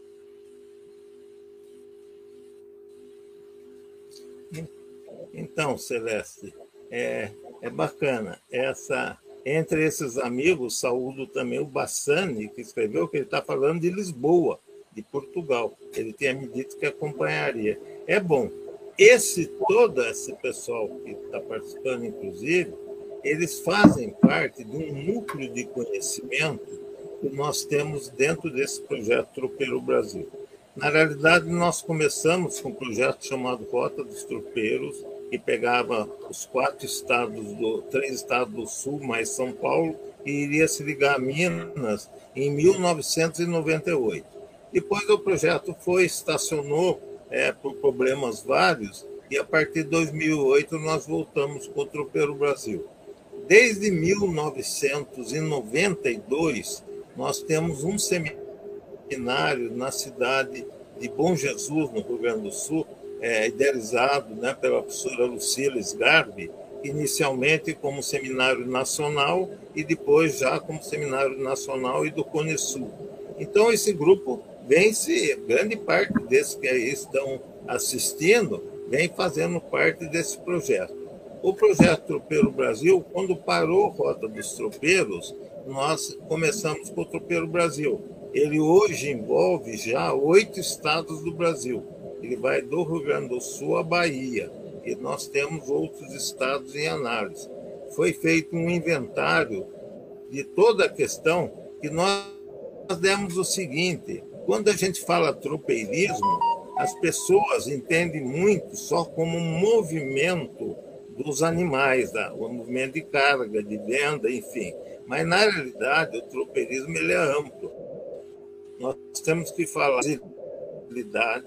Então, Celeste, é, é bacana. Essa, entre esses amigos, saúdo também o Bassani, que escreveu que ele está falando de Lisboa, de Portugal. Ele tinha me dito que acompanharia. É bom, esse todo esse pessoal que está participando, inclusive, eles fazem parte de um núcleo de conhecimento que nós temos dentro desse projeto Tropeiro Brasil. Na realidade, nós começamos com um projeto chamado Rota dos Tropeiros, que pegava os quatro estados, do, três estados do sul, mais São Paulo, e iria se ligar a Minas em 1998. Depois o projeto foi, estacionou é, por problemas vários, e a partir de 2008 nós voltamos com o Tropeiro Brasil. Desde 1992, nós temos um seminário na cidade de Bom Jesus, no Rio Grande do Sul, é, idealizado né, pela professora Lucila Sgarbi, inicialmente como seminário nacional e depois já como seminário nacional e do Cone Sul. Então, esse grupo vem-se, grande parte desses que estão assistindo, vem fazendo parte desse projeto. O projeto Tropeiro Brasil, quando parou a Rota dos Tropeiros, nós começamos com o Tropeiro Brasil. Ele hoje envolve já oito estados do Brasil. Ele vai do Rio Grande do Sul à Bahia. E nós temos outros estados em análise. Foi feito um inventário de toda a questão que nós demos o seguinte: quando a gente fala tropeirismo, as pessoas entendem muito só como um movimento dos animais, tá? o movimento de carga, de venda, enfim. Mas, na realidade, o tropeirismo ele é amplo. Nós temos que falar da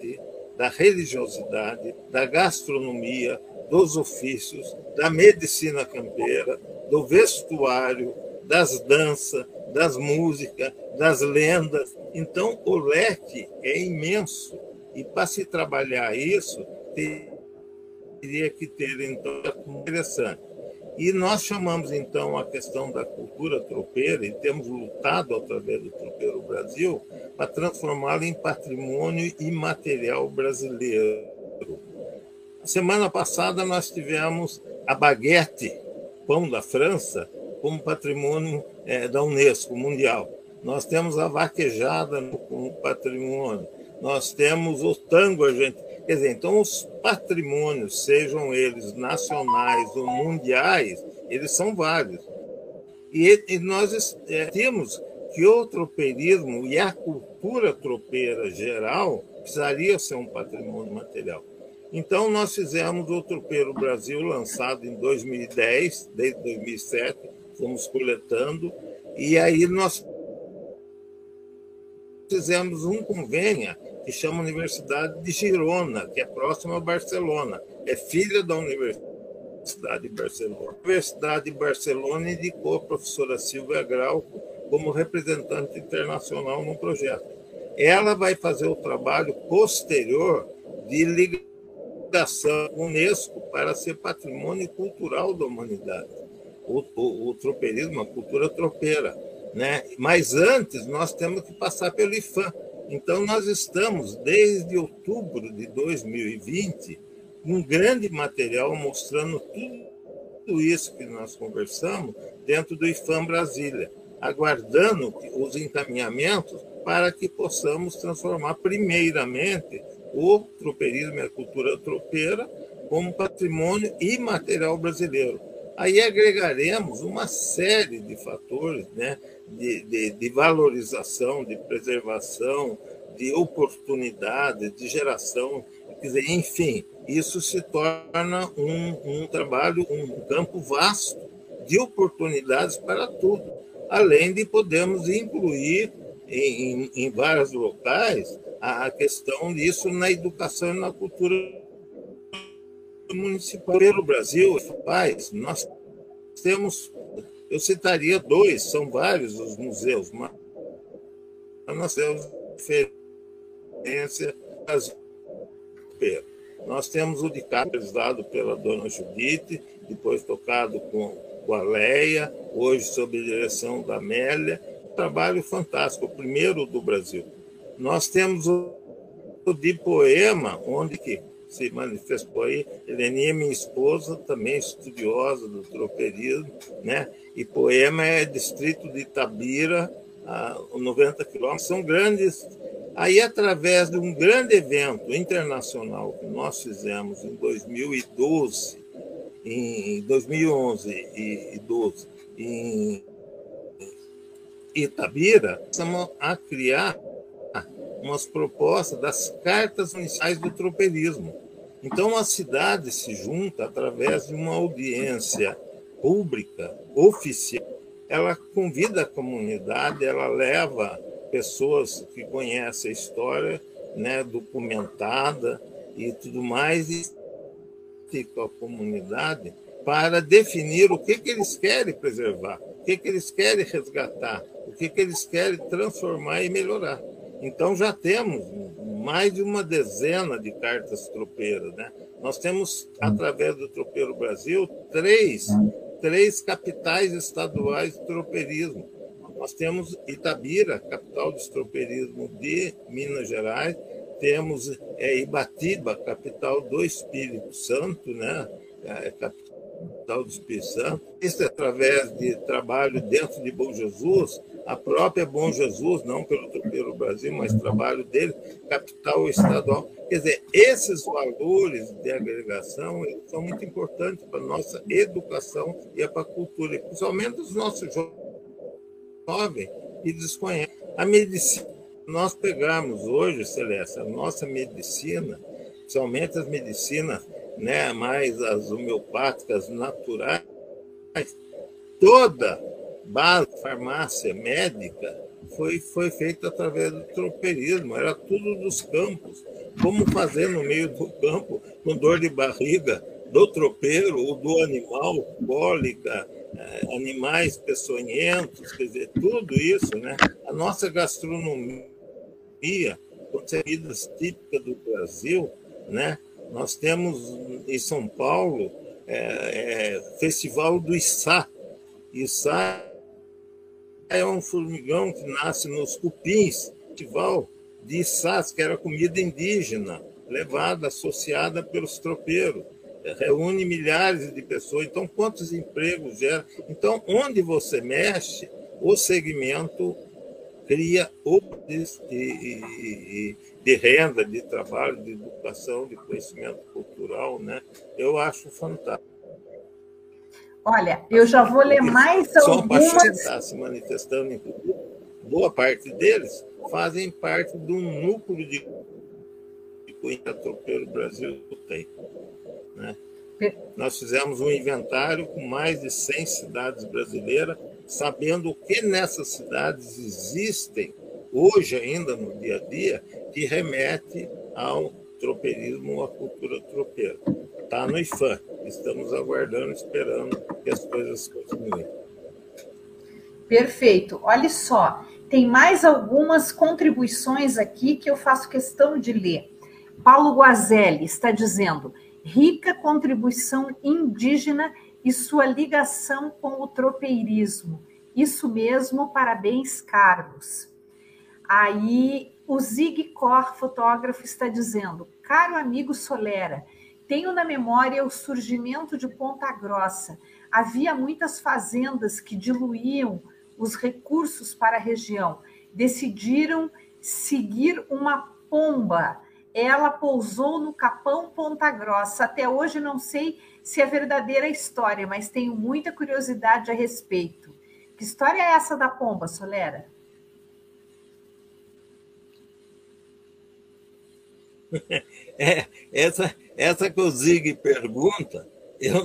da religiosidade, da gastronomia, dos ofícios, da medicina campeira, do vestuário, das danças, das músicas, das lendas. Então, o leque é imenso. E para se trabalhar isso, teria que ter, então, interessante. E nós chamamos, então, a questão da cultura tropeira, e temos lutado através do Tropeiro Brasil, para transformá-la em patrimônio imaterial brasileiro. Semana passada nós tivemos a baguete, pão da França, como patrimônio é, da Unesco mundial. Nós temos a vaquejada como patrimônio. Nós temos o tango argentino. Quer dizer, então os patrimônios, sejam eles nacionais ou mundiais, eles são vários. E, e nós é, temos que o tropeirismo e a cultura tropeira geral precisaria ser um patrimônio material. Então, nós fizemos o Tropeiro Brasil, lançado em 2010, desde 2007, fomos coletando, e aí nós fizemos um convênio que chama Universidade de Girona, que é próxima a Barcelona, é filha da Universidade de Barcelona. Universidade de Barcelona indicou a professora Silvia Grau como representante internacional no projeto. Ela vai fazer o trabalho posterior de ligação Unesco para ser patrimônio cultural da humanidade. O, o, o tropeirismo, a cultura tropeira. Né? Mas antes, nós temos que passar pelo IFAM. Então, nós estamos, desde outubro de 2020, um grande material mostrando tudo isso que nós conversamos dentro do IFAM Brasília aguardando os encaminhamentos para que possamos transformar, primeiramente, o tropeirismo e a cultura tropeira como patrimônio imaterial brasileiro. Aí agregaremos uma série de fatores né, de, de, de valorização, de preservação, de oportunidade, de geração. Quer dizer, enfim, isso se torna um, um trabalho, um campo vasto de oportunidades para tudo além de podermos incluir em, em, vários locais a questão disso na educação e na cultura municipal. Pelo Brasil, faz, nós temos, eu citaria dois, são vários os museus, mas nós temos referência nós temos o de Capres, dado pela dona Judite, depois tocado com com a Leia, hoje sob a direção da Amélia. trabalho fantástico, o primeiro do Brasil. Nós temos o de poema, onde que se manifestou aí, Heleninha, minha esposa, também estudiosa do tropeirismo, né? e poema é distrito de Itabira, a 90 quilômetros, são grandes. Aí, através de um grande evento internacional que nós fizemos em 2012, em 2011 e 12 em Itabira, começamos a criar umas propostas das cartas municipais do tropeirismo. Então, a cidade se junta através de uma audiência pública, oficial. Ela convida a comunidade, ela leva pessoas que conhecem a história, né, documentada e tudo mais, e com a comunidade para definir o que, que eles querem preservar, o que, que eles querem resgatar, o que, que eles querem transformar e melhorar. Então já temos mais de uma dezena de cartas tropeiras. Né? Nós temos, através do Tropeiro Brasil, três, três capitais estaduais de tropeirismo. Nós temos Itabira, capital do tropeirismo de Minas Gerais, temos é, Ibatiba, capital do Espírito Santo, né? É, capital do Espírito Santo. Isso é através de trabalho dentro de Bom Jesus, a própria Bom Jesus, não pelo Tropeiro Brasil, mas trabalho dele, capital estadual. Quer dizer, esses valores de agregação são muito importantes para a nossa educação e para a cultura, principalmente os nossos jovens que desconhecem. A medicina nós pegamos hoje, Celeste, a nossa medicina, principalmente as medicinas né, mais as homeopáticas naturais, toda base, farmácia médica foi, foi feita através do tropeirismo, era tudo dos campos. Como fazer no meio do campo, com dor de barriga, do tropeiro ou do animal, cólica, eh, animais peçonhentos, quer dizer, tudo isso, né? A nossa gastronomia gastronomia, comidas típicas do Brasil, né? Nós temos em São Paulo é, é, Festival do Içá. Içá é um formigão que nasce nos cupins, festival de Içás, que era comida indígena, levada, associada pelos tropeiros. Reúne milhares de pessoas. Então, quantos empregos gera? Então, onde você mexe, o segmento cria oportunidades de, de, renda, de trabalho, de educação, de conhecimento cultural, né? Eu acho fantástico. Olha, eu já vou ler mais Só algumas... Só se manifestando em boa parte deles fazem parte de um núcleo de Cunha Tropeiro Brasil tem. Né? Nós fizemos um inventário com mais de 100 cidades brasileiras, sabendo o que nessas cidades existem, hoje ainda no dia a dia, que remete ao tropeirismo, à cultura tropeira. Está no IFAM. Estamos aguardando, esperando que as coisas continuem. Perfeito. Olha só, tem mais algumas contribuições aqui que eu faço questão de ler. Paulo Guazelli está dizendo: rica contribuição indígena e sua ligação com o tropeirismo. Isso mesmo, parabéns, Carlos. Aí o Zig Cor, fotógrafo, está dizendo: caro amigo Solera, tenho na memória o surgimento de Ponta Grossa. Havia muitas fazendas que diluíam os recursos para a região. Decidiram seguir uma pomba. Ela pousou no Capão Ponta Grossa. Até hoje não sei se é verdadeira a história, mas tenho muita curiosidade a respeito. Que história é essa da pomba, Solera? É, essa, essa que o Zig pergunta, eu,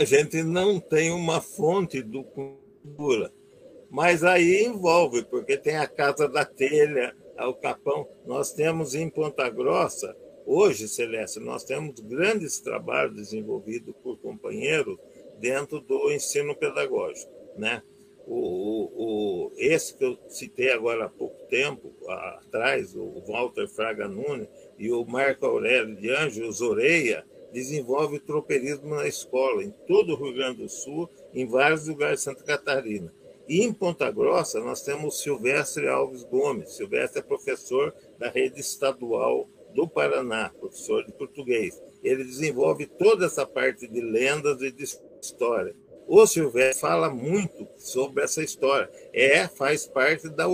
a gente não tem uma fonte do cultura. Mas aí envolve, porque tem a Casa da Telha, o Capão. Nós temos em Ponta Grossa, hoje, Celeste, nós temos grandes trabalhos desenvolvidos por companheiros dentro do ensino pedagógico. Né? O, o, o, esse que eu citei agora há pouco tempo, atrás, o Walter Fraga Nunes e o Marco Aurélio de Anjos Oreia, desenvolve tropeirismo na escola, em todo o Rio Grande do Sul, em vários lugares de Santa Catarina. E em Ponta Grossa, nós temos Silvestre Alves Gomes. Silvestre é professor da rede estadual do Paraná, professor de português. Ele desenvolve toda essa parte de lendas e de história. O Silvestre fala muito sobre essa história. É, faz parte da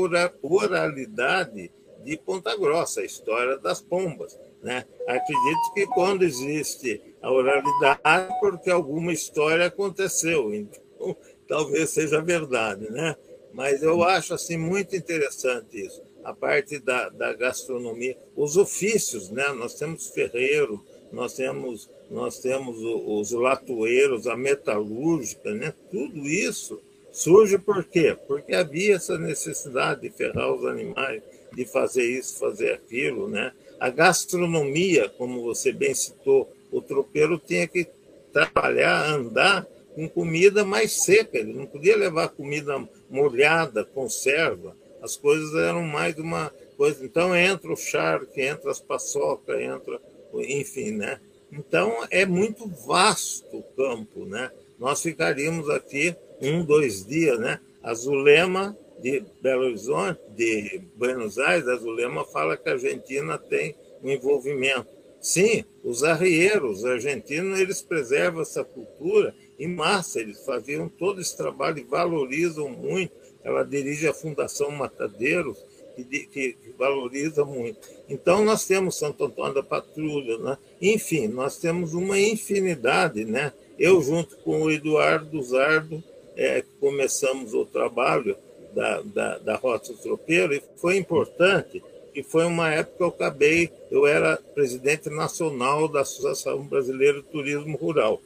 oralidade de Ponta Grossa, a história das pombas. Né? Acredito que quando existe a oralidade, porque alguma história aconteceu. Então, talvez seja verdade, né? Mas eu acho assim muito interessante isso, a parte da, da gastronomia, os ofícios, né? Nós temos ferreiro, nós temos nós temos os latoeiros, a metalúrgica, né? Tudo isso surge por quê? Porque havia essa necessidade de ferrar os animais, de fazer isso, fazer aquilo, né? A gastronomia, como você bem citou, o tropeiro tinha que trabalhar, andar com comida mais seca. Ele não podia levar comida molhada, conserva. As coisas eram mais uma coisa. Então entra o charque, entra as paçoca, entra, enfim, né? Então é muito vasto o campo, né? Nós ficaríamos aqui um, dois dias, né? A Zulema de Belo Horizonte, de Buenos Aires, a Zulema fala que a Argentina tem um envolvimento. Sim, os arrieiros argentinos, eles preservam essa cultura em massa, eles faziam todo esse trabalho e valorizam muito. Ela dirige a Fundação Matadeiros, que, que, que valoriza muito. Então, nós temos Santo Antônio da Patrulha, né? enfim, nós temos uma infinidade. Né? Eu, junto com o Eduardo Zardo, é, começamos o trabalho da, da, da Rota Tropeiro, e foi importante, e foi uma época que eu acabei, eu era presidente nacional da Associação Brasileira de Turismo Rural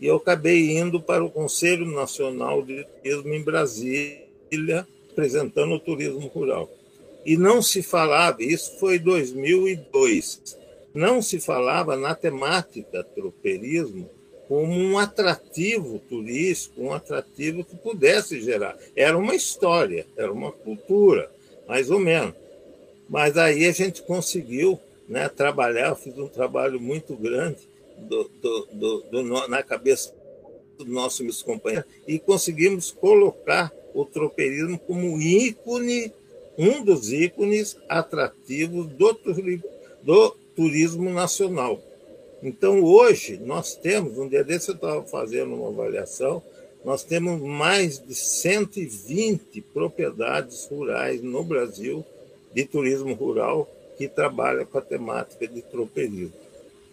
e eu acabei indo para o Conselho Nacional de Turismo em Brasília, apresentando o turismo rural. E não se falava, isso foi 2002, não se falava na temática tropeirismo como um atrativo turístico, um atrativo que pudesse gerar. Era uma história, era uma cultura, mais ou menos. Mas aí a gente conseguiu né, trabalhar, eu fiz um trabalho muito grande do, do, do, na cabeça do nosso meus companheiros e conseguimos colocar o tropeirismo como ícone, um dos ícones atrativos do turismo nacional. Então, hoje, nós temos, um dia desse eu estava fazendo uma avaliação, nós temos mais de 120 propriedades rurais no Brasil de turismo rural que trabalham com a temática de tropeirismo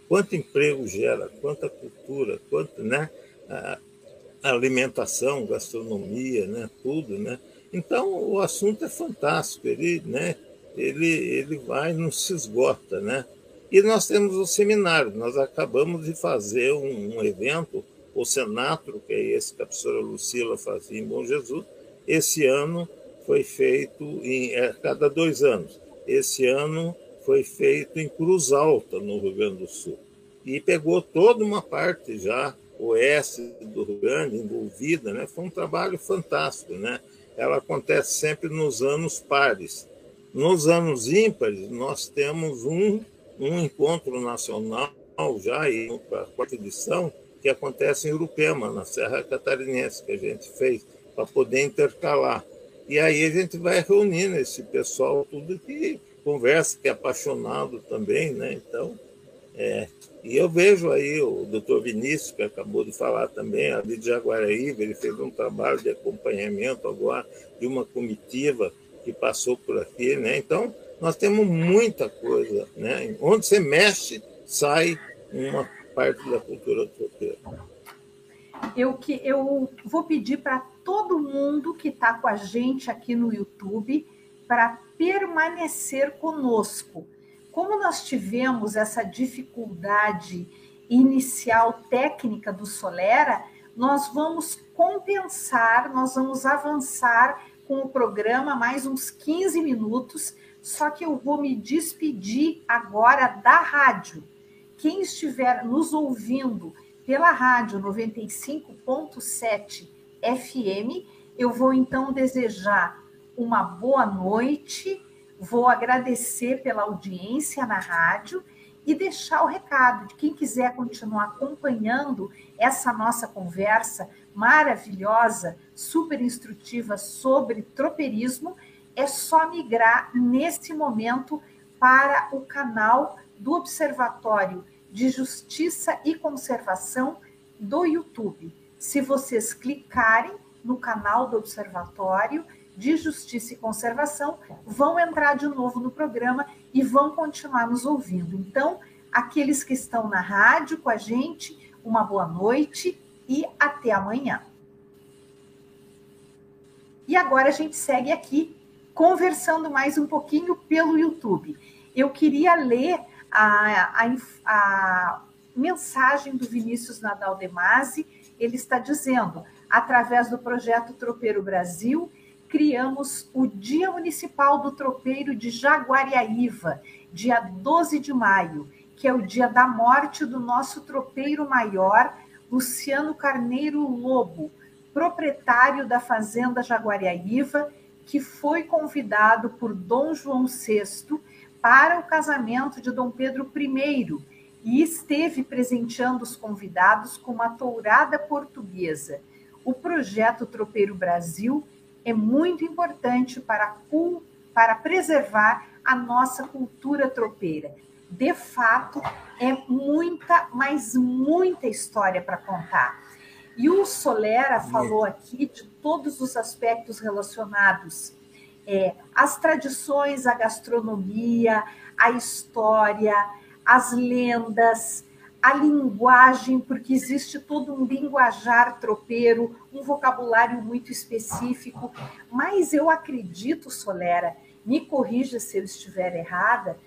quanto emprego gera, quanta cultura, quanto, né, alimentação, gastronomia, né, tudo, né? Então, o assunto é fantástico, ele, né, ele, ele vai, não se esgota. Né? E nós temos o seminário, nós acabamos de fazer um, um evento, o Senatro, que é esse que a professora Lucila fazia em Bom Jesus, esse ano foi feito em é, cada dois anos. Esse ano foi feito em Cruz Alta, no Rio Grande do Sul. E pegou toda uma parte já oeste do Rio Grande envolvida, né? Foi um trabalho fantástico, né? Ela acontece sempre nos anos pares. Nos anos ímpares, nós temos um, um encontro nacional já, e para a quarta edição, que acontece em Urupema, na Serra Catarinense, que a gente fez, para poder intercalar. E aí a gente vai reunindo esse pessoal, tudo que conversa, que é apaixonado também, né? Então, é, e eu vejo aí o doutor Vinícius, que acabou de falar também, ali de Jaguaraíba, ele fez um trabalho de acompanhamento agora de uma comitiva que passou por aqui, né? Então, nós temos muita coisa, né? Onde você mexe, sai uma parte da cultura tropeira. Eu, que, eu vou pedir para todo mundo que está com a gente aqui no YouTube para permanecer conosco como nós tivemos essa dificuldade inicial técnica do Solera, nós vamos compensar, nós vamos avançar com o programa mais uns 15 minutos, só que eu vou me despedir agora da rádio. Quem estiver nos ouvindo pela rádio 95.7 FM, eu vou então desejar uma boa noite, Vou agradecer pela audiência na rádio e deixar o recado de quem quiser continuar acompanhando essa nossa conversa maravilhosa, super instrutiva sobre tropeirismo, é só migrar nesse momento para o canal do Observatório de Justiça e Conservação do YouTube. Se vocês clicarem no canal do Observatório, de Justiça e Conservação vão entrar de novo no programa e vão continuar nos ouvindo. Então, aqueles que estão na rádio com a gente, uma boa noite e até amanhã. E agora a gente segue aqui conversando mais um pouquinho pelo YouTube. Eu queria ler a, a, a mensagem do Vinícius Nadal de Masi. Ele está dizendo, através do projeto Tropeiro Brasil, criamos o Dia Municipal do Tropeiro de Jaguariaíva, dia 12 de maio, que é o dia da morte do nosso tropeiro maior, Luciano Carneiro Lobo, proprietário da Fazenda Jaguariaíva, que foi convidado por Dom João VI para o casamento de Dom Pedro I e esteve presenteando os convidados com uma tourada portuguesa. O projeto Tropeiro Brasil é muito importante para, para preservar a nossa cultura tropeira. De fato, é muita, mas muita história para contar. E o Solera falou aqui de todos os aspectos relacionados é, às tradições, à gastronomia, à história, às lendas, a linguagem, porque existe todo um linguajar tropeiro, um vocabulário muito específico, mas eu acredito, Solera, me corrija se eu estiver errada,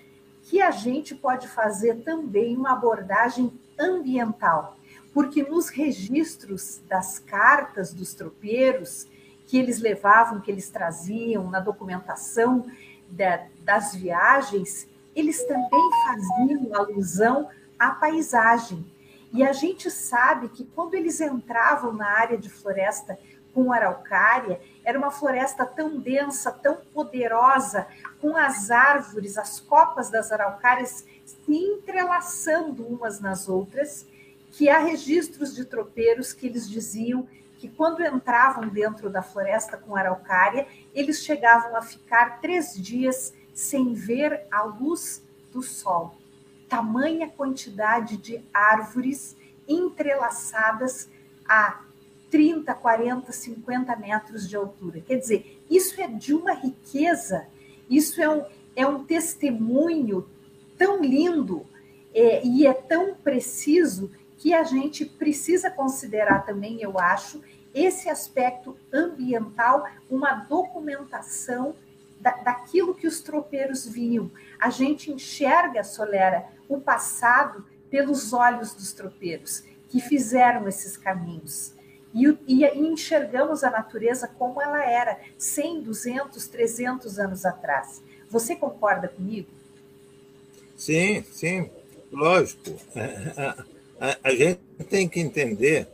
que a gente pode fazer também uma abordagem ambiental, porque nos registros das cartas dos tropeiros que eles levavam, que eles traziam na documentação da, das viagens, eles também faziam alusão a paisagem. E a gente sabe que quando eles entravam na área de floresta com araucária, era uma floresta tão densa, tão poderosa, com as árvores, as copas das araucárias se entrelaçando umas nas outras, que há registros de tropeiros que eles diziam que quando entravam dentro da floresta com araucária, eles chegavam a ficar três dias sem ver a luz do sol tamanha quantidade de árvores entrelaçadas a 30, 40, 50 metros de altura. Quer dizer, isso é de uma riqueza, isso é um, é um testemunho tão lindo é, e é tão preciso que a gente precisa considerar também, eu acho, esse aspecto ambiental, uma documentação da, daquilo que os tropeiros viam. A gente enxerga, Solera, o passado pelos olhos dos tropeiros que fizeram esses caminhos. E, e, e, enxergamos a natureza como ela era 100, 200, 300 anos atrás. Você concorda comigo? Sim, sim, lógico. A, a, gente tem que entender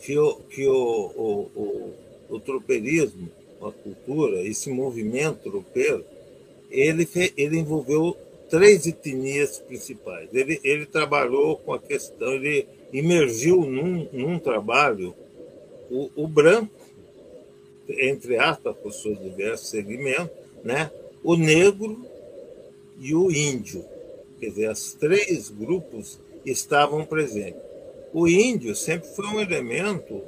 que o, que o, o, o, o tropeirismo, a cultura, esse movimento tropeiro, ele, ele envolveu três etnias principais. Ele, ele trabalhou com a questão, ele imergiu num, num trabalho o, o branco, entre aspas, por seus diversos segmentos, né? o negro e o índio. Quer dizer, os três grupos estavam presentes. O índio sempre foi um elemento,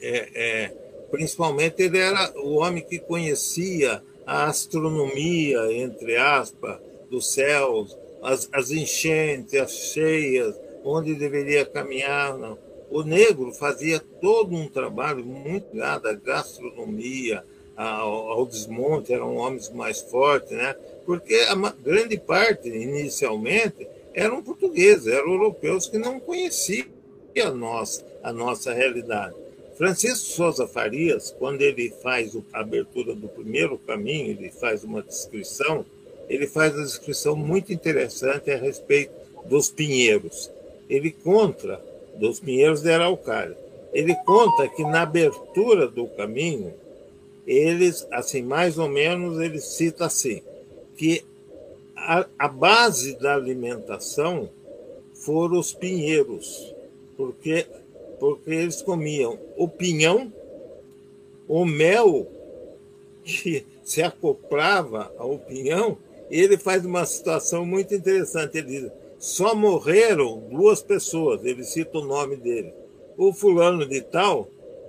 é, é, principalmente ele era o homem que conhecia a astronomia, entre aspas, dos céus, as, as enchentes, as cheias, onde deveria caminhar. Não. O negro fazia todo um trabalho muito ligado à gastronomia, ao, ao desmonte, eram homens mais fortes, né? porque a grande parte, inicialmente, eram portugueses, eram europeus que não conheciam a nossa, a nossa realidade. Francisco Souza Farias, quando ele faz a abertura do primeiro caminho, ele faz uma descrição, ele faz uma descrição muito interessante a respeito dos pinheiros. Ele conta dos pinheiros de Araucária. Ele conta que na abertura do caminho, eles, assim, mais ou menos, ele cita assim, que a, a base da alimentação foram os pinheiros, porque, porque eles comiam o pinhão, o mel que se acoplava ao pinhão, ele faz uma situação muito interessante. Ele diz: só morreram duas pessoas, ele cita o nome dele, o fulano de tal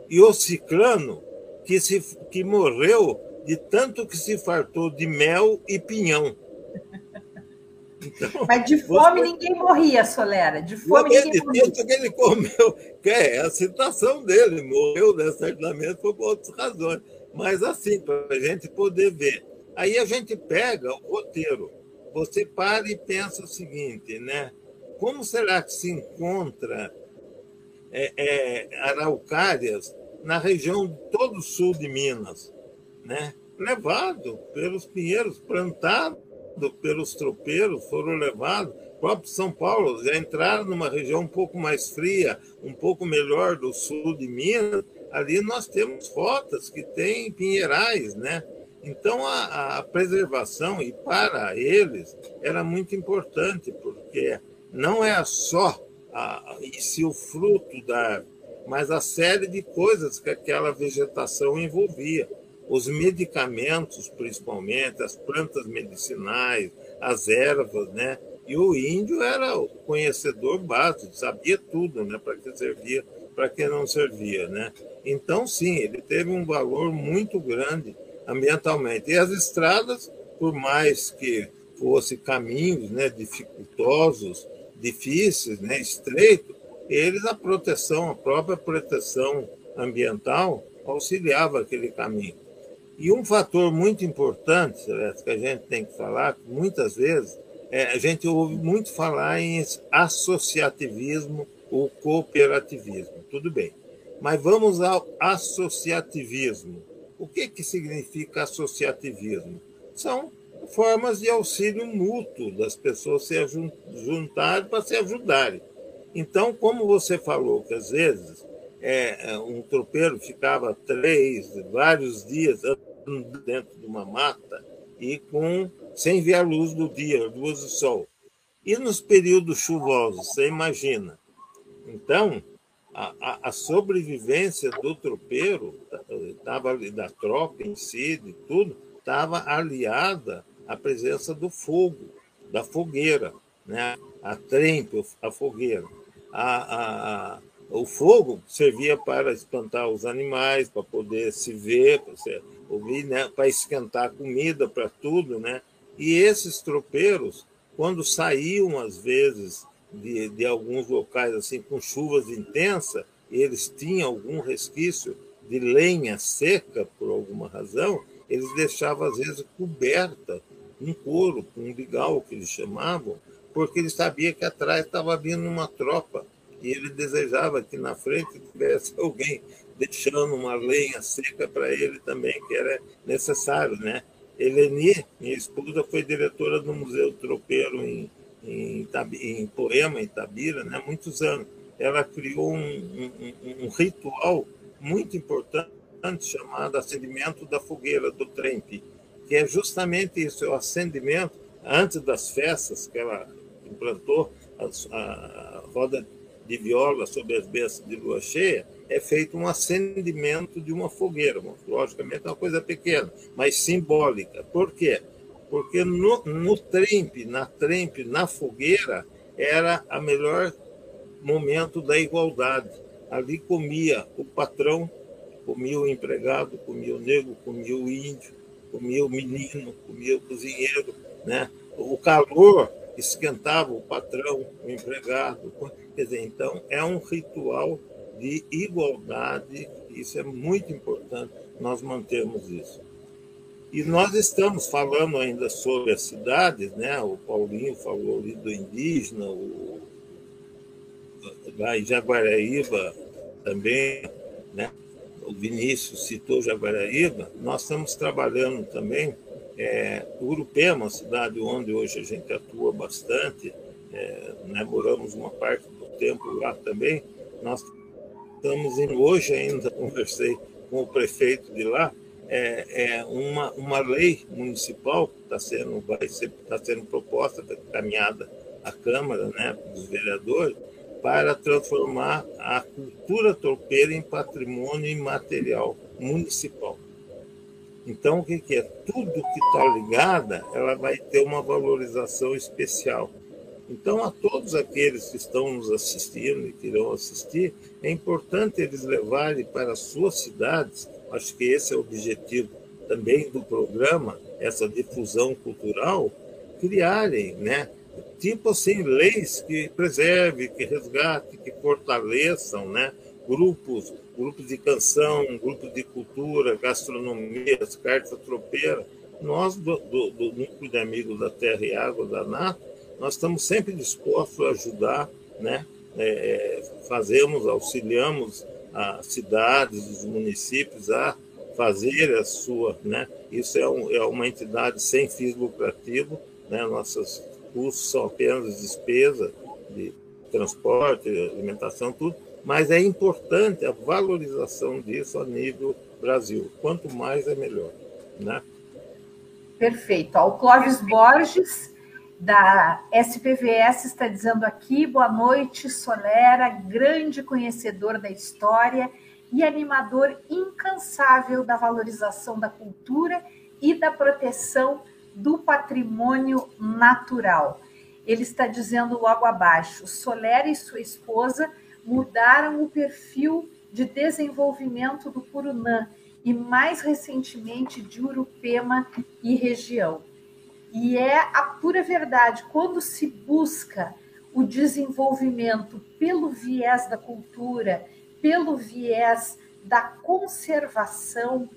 e o ciclano, que, se, que morreu de tanto que se fartou de mel e pinhão. Então, Mas de fome você... ninguém morria, Solera. De fome ninguém de morria. que ele comeu, que é a citação dele, morreu né, certamente por outras razões. Mas assim, para a gente poder ver. Aí a gente pega o roteiro. Você para e pensa o seguinte, né? Como será que se encontra é, é, araucárias na região de todo o sul de Minas, né? levado pelos pinheiros, plantado pelos tropeiros, foram levados. O próprio São Paulo já entraram numa região um pouco mais fria, um pouco melhor do sul de Minas. Ali nós temos rotas que têm pinheirais, né? Então a, a preservação e para eles era muito importante porque não é só a, se o fruto da mas a série de coisas que aquela vegetação envolvia. Os medicamentos, principalmente, as plantas medicinais, as ervas, né? E o índio era o conhecedor básico, sabia tudo, né? Para que servia, para que não servia, né? Então, sim, ele teve um valor muito grande ambientalmente. E as estradas, por mais que fossem caminhos né, dificultosos, difíceis, né, estreitos, eles, a proteção, a própria proteção ambiental, auxiliava aquele caminho. E um fator muito importante, Celeste, que a gente tem que falar, muitas vezes, é, a gente ouve muito falar em associativismo ou cooperativismo. Tudo bem. Mas vamos ao associativismo. O que, que significa associativismo? São formas de auxílio mútuo das pessoas se juntarem para se ajudarem. Então, como você falou, que às vezes é, é, um tropeiro ficava três, vários dias dentro de uma mata e com sem ver a luz do dia, luz do sol. E nos períodos chuvosos, você imagina. Então, a, a, a sobrevivência do tropeiro, tava, da tropa em si, de tudo, estava aliada à presença do fogo, da fogueira, né? a trempe, a fogueira a, a, o fogo servia para espantar os animais, para poder se ver, para ouvir, né? para esquentar comida, para tudo. Né? E esses tropeiros, quando saíam, às vezes, de, de alguns locais assim com chuvas intensas, eles tinham algum resquício de lenha seca, por alguma razão, eles deixavam, às vezes, coberta um couro, um bigal, que eles chamavam, porque ele sabia que atrás estava vindo uma tropa e ele desejava que na frente tivesse alguém deixando uma lenha seca para ele também, que era necessário, né? Eleni, minha esposa, foi diretora do Museu Tropeiro em, em, em Poema, em Tabira, né? muitos anos. Ela criou um, um, um ritual muito importante chamado acendimento da fogueira do Trempe, que é justamente isso, é o acendimento antes das festas que ela implantou, a, a roda de viola sobre as bênçãos de lua cheia, é feito um acendimento de uma fogueira. Logicamente é uma coisa pequena, mas simbólica. Por quê? Porque no, no trempe, na trempe, na fogueira, era a melhor momento da igualdade. Ali comia o patrão, comia o empregado, comia o negro, comia o índio, comia o menino, comia o cozinheiro. Né? O calor esquentava o patrão, o empregado. Quer dizer, então, é um ritual de igualdade, isso é muito importante, nós mantemos isso. E nós estamos falando ainda sobre as cidades, né? o Paulinho falou ali do indígena, o, lá em Jaguaraíba também, né? o Vinícius citou Jaguaraíba, nós estamos trabalhando também é, Urupema, uma cidade onde hoje a gente atua bastante, é, né, moramos uma parte do tempo lá também, nós estamos indo hoje ainda, conversei com o prefeito de lá, é, é uma, uma lei municipal está sendo, vai ser, tá sendo proposta, tá caminhada à Câmara, né, dos vereadores, para transformar a cultura torpeira em patrimônio imaterial municipal. Então, o que, que é? Tudo que está ligada, ela vai ter uma valorização especial. Então, a todos aqueles que estão nos assistindo e que irão assistir, é importante eles levarem para as suas cidades, acho que esse é o objetivo também do programa, essa difusão cultural, criarem, né? Tipo assim, leis que preservem, que resgatem, que fortaleçam, né? Grupos grupos de canção, grupos de cultura, gastronomia, carta tropeira. Nós, do, do, do, Núcleo de Amigos da Terra e Água da NATO, nós estamos sempre dispostos a ajudar, né? É, fazemos, auxiliamos as cidades, os municípios a fazer a sua, né? Isso é, um, é uma entidade sem fins lucrativos, né? Nossos custos são apenas despesa de transporte, alimentação, tudo, mas é importante a valorização disso a nível Brasil. Quanto mais é melhor, né? Perfeito. o Clóvis Borges, da SPVS, está dizendo aqui: boa noite, Solera, grande conhecedor da história e animador incansável da valorização da cultura e da proteção do patrimônio natural. Ele está dizendo logo abaixo: Solera e sua esposa mudaram o perfil de desenvolvimento do Purunã e, mais recentemente, de Urupema e região. E é a pura verdade, quando se busca o desenvolvimento pelo viés da cultura, pelo viés da conservação,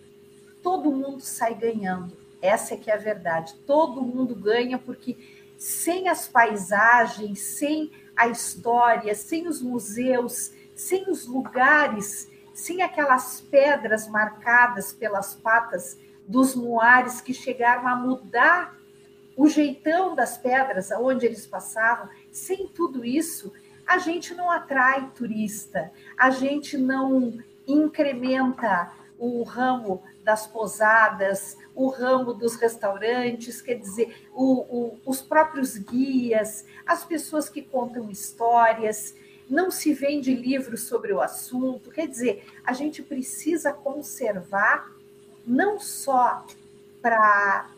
todo mundo sai ganhando. Essa é que é a verdade. Todo mundo ganha porque sem as paisagens, sem a história, sem os museus, sem os lugares, sem aquelas pedras marcadas pelas patas dos moares que chegaram a mudar o jeitão das pedras aonde eles passavam, sem tudo isso, a gente não atrai turista, a gente não incrementa o ramo das posadas, o ramo dos restaurantes, quer dizer, o, o, os próprios guias, as pessoas que contam histórias, não se vende livros sobre o assunto. Quer dizer, a gente precisa conservar não só para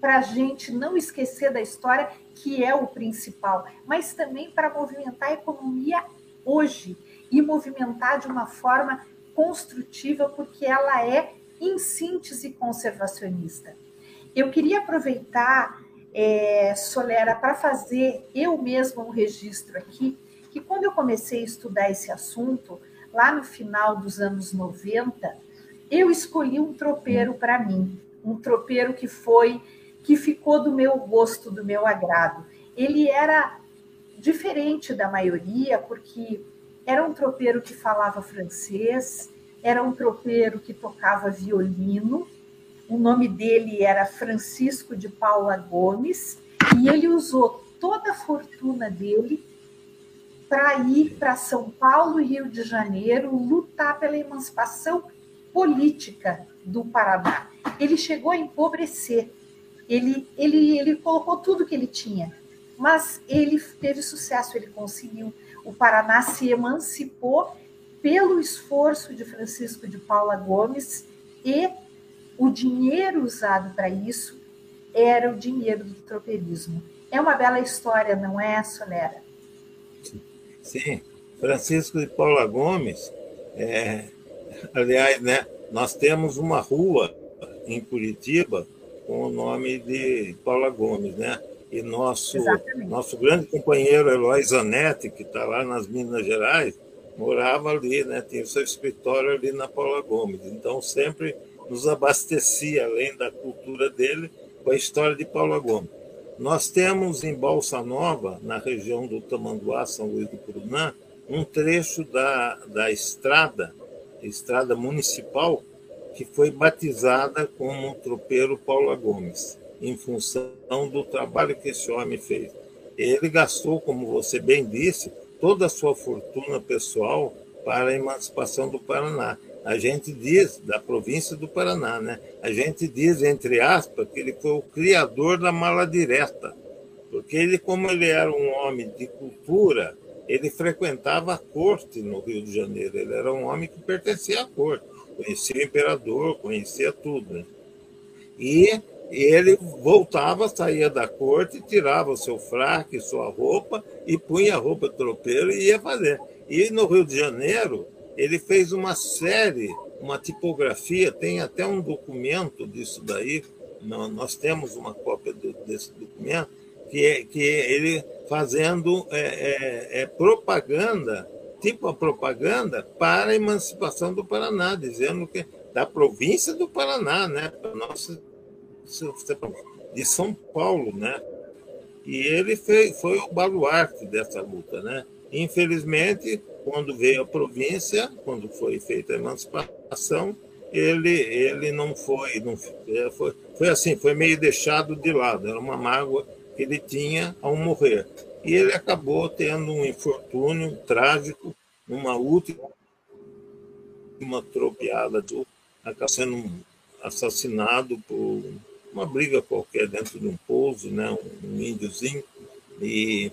para a gente não esquecer da história, que é o principal, mas também para movimentar a economia hoje e movimentar de uma forma construtiva, porque ela é em síntese conservacionista. Eu queria aproveitar, é, Solera, para fazer eu mesma um registro aqui, que quando eu comecei a estudar esse assunto, lá no final dos anos 90, eu escolhi um tropeiro para mim, um tropeiro que foi que ficou do meu gosto, do meu agrado. Ele era diferente da maioria, porque era um tropeiro que falava francês, era um tropeiro que tocava violino. O nome dele era Francisco de Paula Gomes, e ele usou toda a fortuna dele para ir para São Paulo e Rio de Janeiro lutar pela emancipação política do Paraná. Ele chegou a empobrecer. Ele, ele, ele colocou tudo que ele tinha, mas ele teve sucesso, ele conseguiu. O Paraná se emancipou pelo esforço de Francisco de Paula Gomes e o dinheiro usado para isso era o dinheiro do tropeirismo. É uma bela história, não é, Solera? Sim, Francisco de Paula Gomes, é, aliás, né, nós temos uma rua em Curitiba com o nome de Paula Gomes, né? E nosso, nosso grande companheiro Eloy Zanetti, que está lá nas Minas Gerais, morava ali, né? Tinha o seu escritório ali na Paula Gomes. Então sempre nos abastecia, além da cultura dele, com a história de Paula Gomes. Nós temos em Balsa Nova, na região do Tamanduá, São Luís do Curunã, um trecho da, da estrada, estrada municipal, que foi batizada como Tropeiro Paula Gomes, em função do trabalho que esse homem fez. Ele gastou, como você bem disse, toda a sua fortuna pessoal para a emancipação do Paraná. A gente diz, da província do Paraná, né? A gente diz, entre aspas, que ele foi o criador da mala direta, porque ele, como ele era um homem de cultura, ele frequentava a corte no Rio de Janeiro. Ele era um homem que pertencia à corte, conhecia o imperador, conhecia tudo. Né? E ele voltava, saía da corte, tirava o seu fraque, sua roupa e punha a roupa de tropeiro e ia fazer. E no Rio de Janeiro, ele fez uma série, uma tipografia, tem até um documento disso daí, nós temos uma cópia desse documento, que é, que é ele fazendo é, é, é, propaganda, tipo a propaganda para a emancipação do Paraná, dizendo que da província do Paraná, né, nossa de São Paulo, né? E ele foi, foi o baluarte dessa luta, né? Infelizmente, quando veio a província, quando foi feita a emancipação, ele, ele não foi, não é, foi, foi assim, foi meio deixado de lado, era uma mágoa que ele tinha ao morrer. E ele acabou tendo um infortúnio trágico, numa última tropeada, acabou sendo assassinado por uma briga qualquer dentro de um pouso, né, um índiozinho, e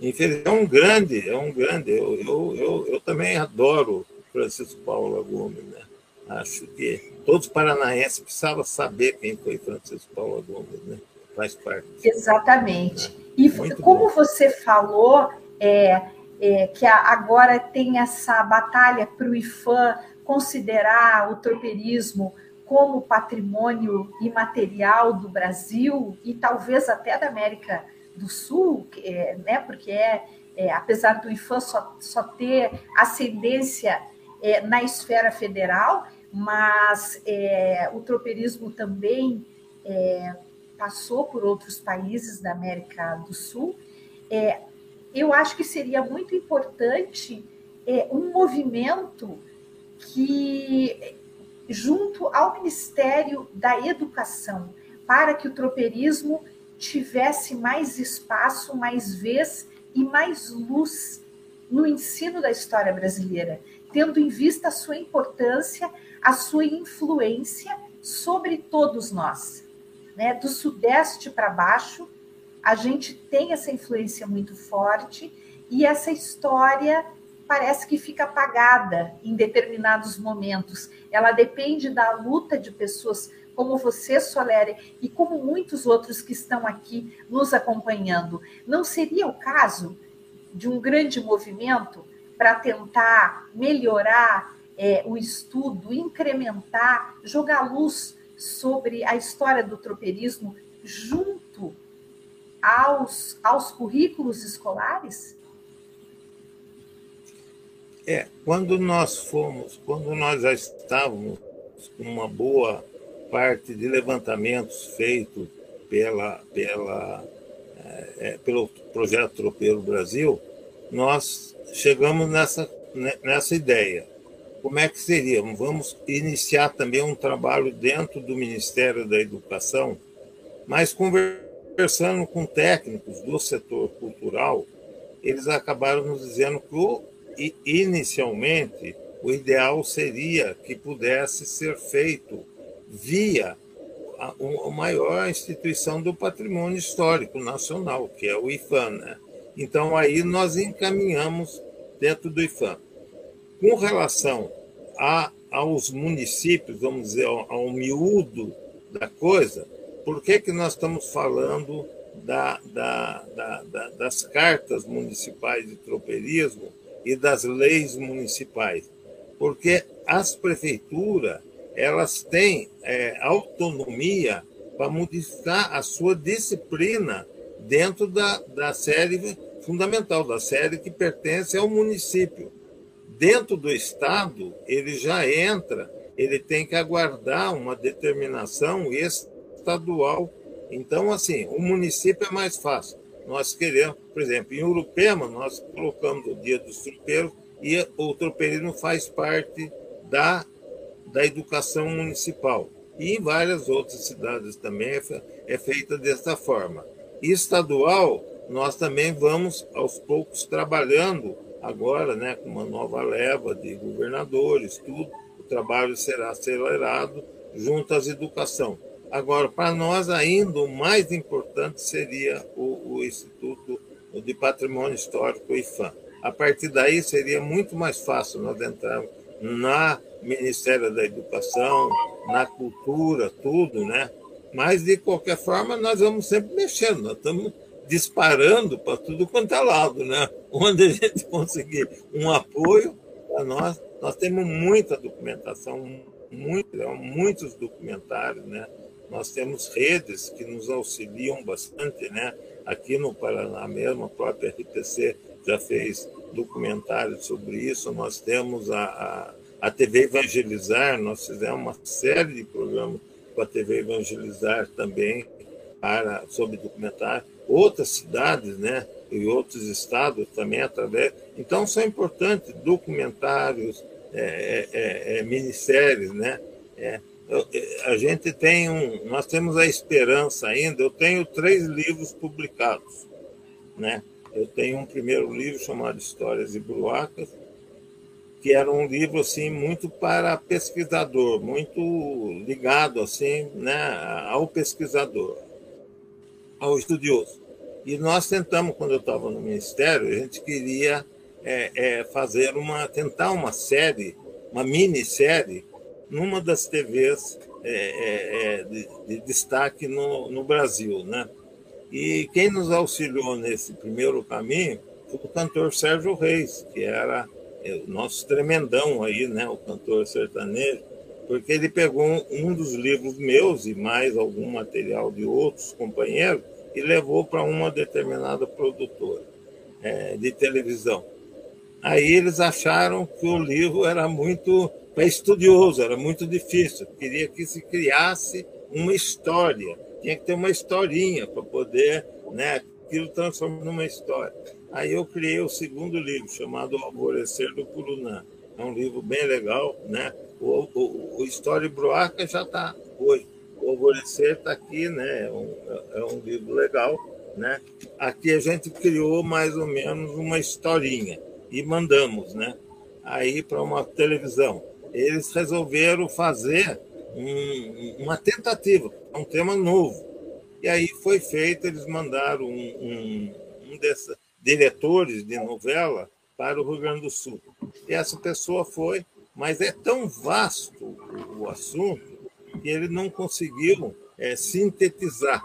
infelizmente é um grande, é um grande, eu, eu, eu, eu também adoro Francisco Paulo Gomes, né? Acho que todos os paranaenses precisavam saber quem foi Francisco Paulo Gomes, né? Faz parte. Exatamente. É. E Muito como bom. você falou, é, é, que agora tem essa batalha para o IFAM considerar o tropeirismo como patrimônio imaterial do Brasil e talvez até da América do Sul, é, né, porque é, é, apesar do IFAM só, só ter ascendência é, na esfera federal, mas é, o tropeirismo também é, passou por outros países da América do Sul. É, eu acho que seria muito importante um movimento que junto ao Ministério da Educação, para que o tropeirismo tivesse mais espaço, mais vez e mais luz no ensino da história brasileira, tendo em vista a sua importância, a sua influência sobre todos nós. Né? Do Sudeste para baixo, a gente tem essa influência muito forte e essa história parece que fica apagada em determinados momentos. Ela depende da luta de pessoas como você, Soléria, e como muitos outros que estão aqui nos acompanhando. Não seria o caso de um grande movimento para tentar melhorar é, o estudo, incrementar, jogar luz sobre a história do tropeirismo junto aos, aos currículos escolares? É, quando nós fomos, quando nós já estávamos com uma boa parte de levantamentos feitos pela, pela, é, é pelo projeto Tropeiro Brasil, nós chegamos nessa, nessa ideia. Como é que seria? Vamos iniciar também um trabalho dentro do Ministério da Educação, mas conversando com técnicos do setor cultural, eles acabaram nos dizendo que, inicialmente, o ideal seria que pudesse ser feito via a, a maior instituição do patrimônio histórico nacional, que é o IFAM. Né? Então, aí nós encaminhamos dentro do IFAM. Com relação a, aos municípios, vamos dizer, ao, ao miúdo da coisa, por que, que nós estamos falando da, da, da, das cartas municipais de tropeirismo e das leis municipais? Porque as prefeituras elas têm é, autonomia para modificar a sua disciplina dentro da, da série fundamental, da série que pertence ao município. Dentro do Estado, ele já entra, ele tem que aguardar uma determinação estadual. Então, assim, o município é mais fácil. Nós queremos, por exemplo, em Urupema, nós colocamos o Dia dos Tropeiros e o tropeirismo faz parte da da educação municipal. E em várias outras cidades também é, é feita desta forma. E estadual, nós também vamos aos poucos trabalhando agora, né, com uma nova leva de governadores, tudo. O trabalho será acelerado junto às educação. Agora, para nós ainda o mais importante seria o, o Instituto de Patrimônio Histórico, o IFAM. A partir daí seria muito mais fácil nós entrarmos na Ministério da Educação, na cultura, tudo, né? Mas, de qualquer forma, nós vamos sempre mexendo, nós estamos disparando para tudo quanto é lado, né? Onde a gente conseguir um apoio para nós, nós temos muita documentação, muito, muitos documentários, né? Nós temos redes que nos auxiliam bastante, né? Aqui no Paraná mesmo, a própria RTC já fez documentários sobre isso. Nós temos a, a a TV Evangelizar, nós fizemos uma série de programas com a TV Evangelizar também para, sobre documentário. Outras cidades, né, e outros estados também através. Então, são importantes documentários, é, é, é, é ministérios, né? É, a gente tem um, nós temos a esperança ainda. Eu tenho três livros publicados, né? Eu tenho um primeiro livro chamado Histórias e Bruacas, que era um livro assim muito para pesquisador, muito ligado assim, né, ao pesquisador, ao estudioso. E nós tentamos, quando eu estava no ministério, a gente queria é, é, fazer uma, tentar uma série, uma minissérie, numa das TVs é, é, é, de, de, destaque no, no Brasil, né? E quem nos auxiliou nesse primeiro caminho foi o cantor Sérgio Reis, que era é, o nosso tremendão aí, né, o cantor sertanejo, porque ele pegou um dos livros meus e mais algum material de outros companheiros e levou para uma determinada produtora é, de televisão. Aí eles acharam que o livro era muito para estudioso, era muito difícil, queria que se criasse uma história, tinha que ter uma historinha para poder, né, aquilo transformar numa história. Aí eu criei o segundo livro, chamado O Alvorecer do Purunã. É um livro bem legal, né? O, o, o História Broaca já está hoje. O Alvorecer está aqui, né? É um, é um livro legal, né? Aqui a gente criou mais ou menos uma historinha e mandamos, né? Aí para uma televisão. Eles resolveram fazer um, uma tentativa, um tema novo. E aí foi feito, eles mandaram um, um, um dessa, diretores de novela para o Rio Grande do Sul. E essa pessoa foi, mas é tão vasto o assunto que ele não conseguiu é, sintetizar.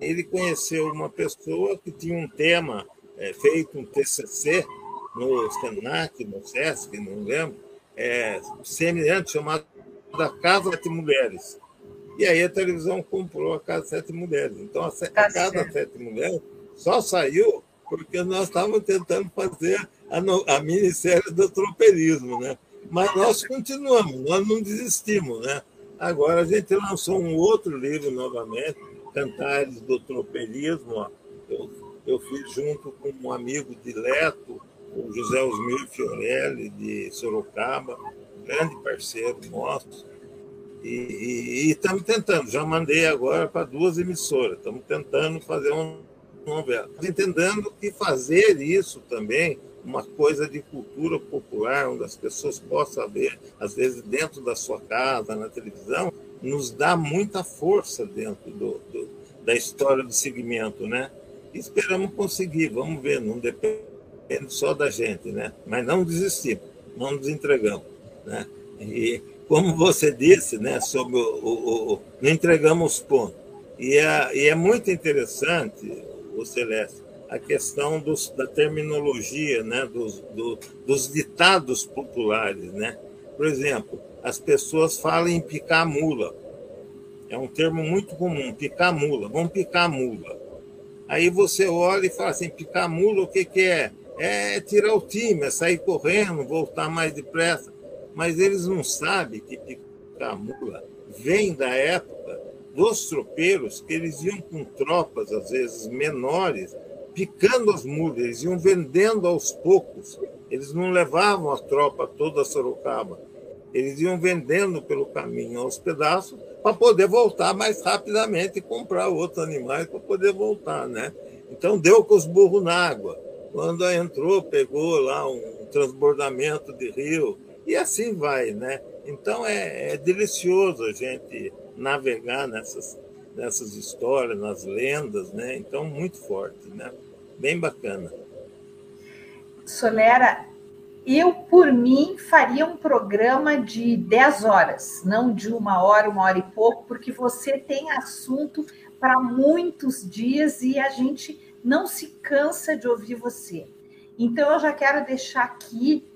Ele conheceu uma pessoa que tinha um tema é, feito um TCC no Senac, no Sesc, não lembro, é, semelhante, chamado da Casa Sete Mulheres. E aí a televisão comprou a Casa Sete Mulheres. Então a, a Casa Sete Mulheres só saiu porque nós estávamos tentando fazer a, no, a minissérie do tropeirismo, né? Mas nós continuamos, nós não desistimos, né? Agora a gente lançou um outro livro novamente, Cantares do Tropeirismo. Eu, eu fiz junto com um amigo direto, o José Osmir Fiorelli, de Sorocaba, grande parceiro nosso. E estamos tentando, já mandei agora para duas emissoras, estamos tentando fazer uma novela. Entendendo que fazer isso também, uma coisa de cultura popular, onde as pessoas possam ver, às vezes dentro da sua casa, na televisão, nos dá muita força dentro do, do da história do segmento, né? Esperamos conseguir, vamos ver, não depende só da gente, né? Mas não desistimos, não nos entregamos, né? E como você disse, né, sobre o, o, o não entregamos os pontos. E é, e é muito interessante, o Celeste, a questão dos, da terminologia, né, dos, do, dos ditados populares, né? Por exemplo, as pessoas falam em picar mula. É um termo muito comum, picar mula. Vamos picar mula. Aí você olha e fala assim, picar mula, o que, que é? É tirar o time, é sair correndo, voltar mais depressa mas eles não sabem que Picamula vem da época dos tropeiros, que eles iam com tropas, às vezes menores, picando as mulas, eles iam vendendo aos poucos. Eles não levavam a tropa toda a Sorocaba. Eles iam vendendo pelo caminho aos pedaços para poder voltar mais rapidamente e comprar outros animais para poder voltar, né? Então deu com os burros na água. Quando entrou, pegou lá um transbordamento de rio, e assim vai, né? Então é, é delicioso a gente navegar nessas, nessas histórias, nas lendas, né? Então, muito forte, né? Bem bacana. Solera, eu, por mim, faria um programa de 10 horas, não de uma hora, uma hora e pouco, porque você tem assunto para muitos dias e a gente não se cansa de ouvir você. Então, eu já quero deixar aqui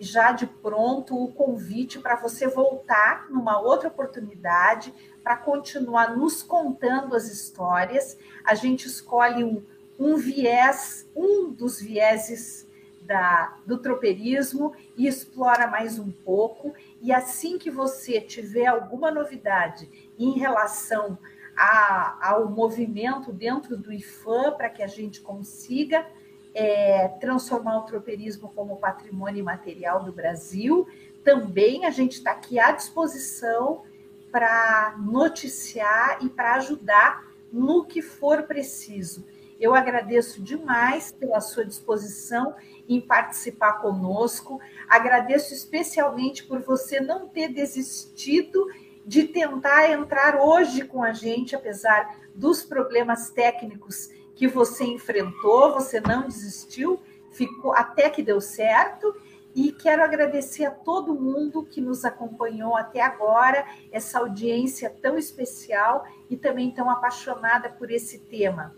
já de pronto o convite para você voltar numa outra oportunidade para continuar nos contando as histórias. A gente escolhe um, um viés, um dos vieses da, do tropeirismo e explora mais um pouco. E assim que você tiver alguma novidade em relação a, ao movimento dentro do IFAM, para que a gente consiga é, transformar o tropeirismo como patrimônio imaterial do Brasil. Também a gente está aqui à disposição para noticiar e para ajudar no que for preciso. Eu agradeço demais pela sua disposição em participar conosco. Agradeço especialmente por você não ter desistido de tentar entrar hoje com a gente, apesar dos problemas técnicos que você enfrentou, você não desistiu, ficou até que deu certo. E quero agradecer a todo mundo que nos acompanhou até agora, essa audiência tão especial e também tão apaixonada por esse tema.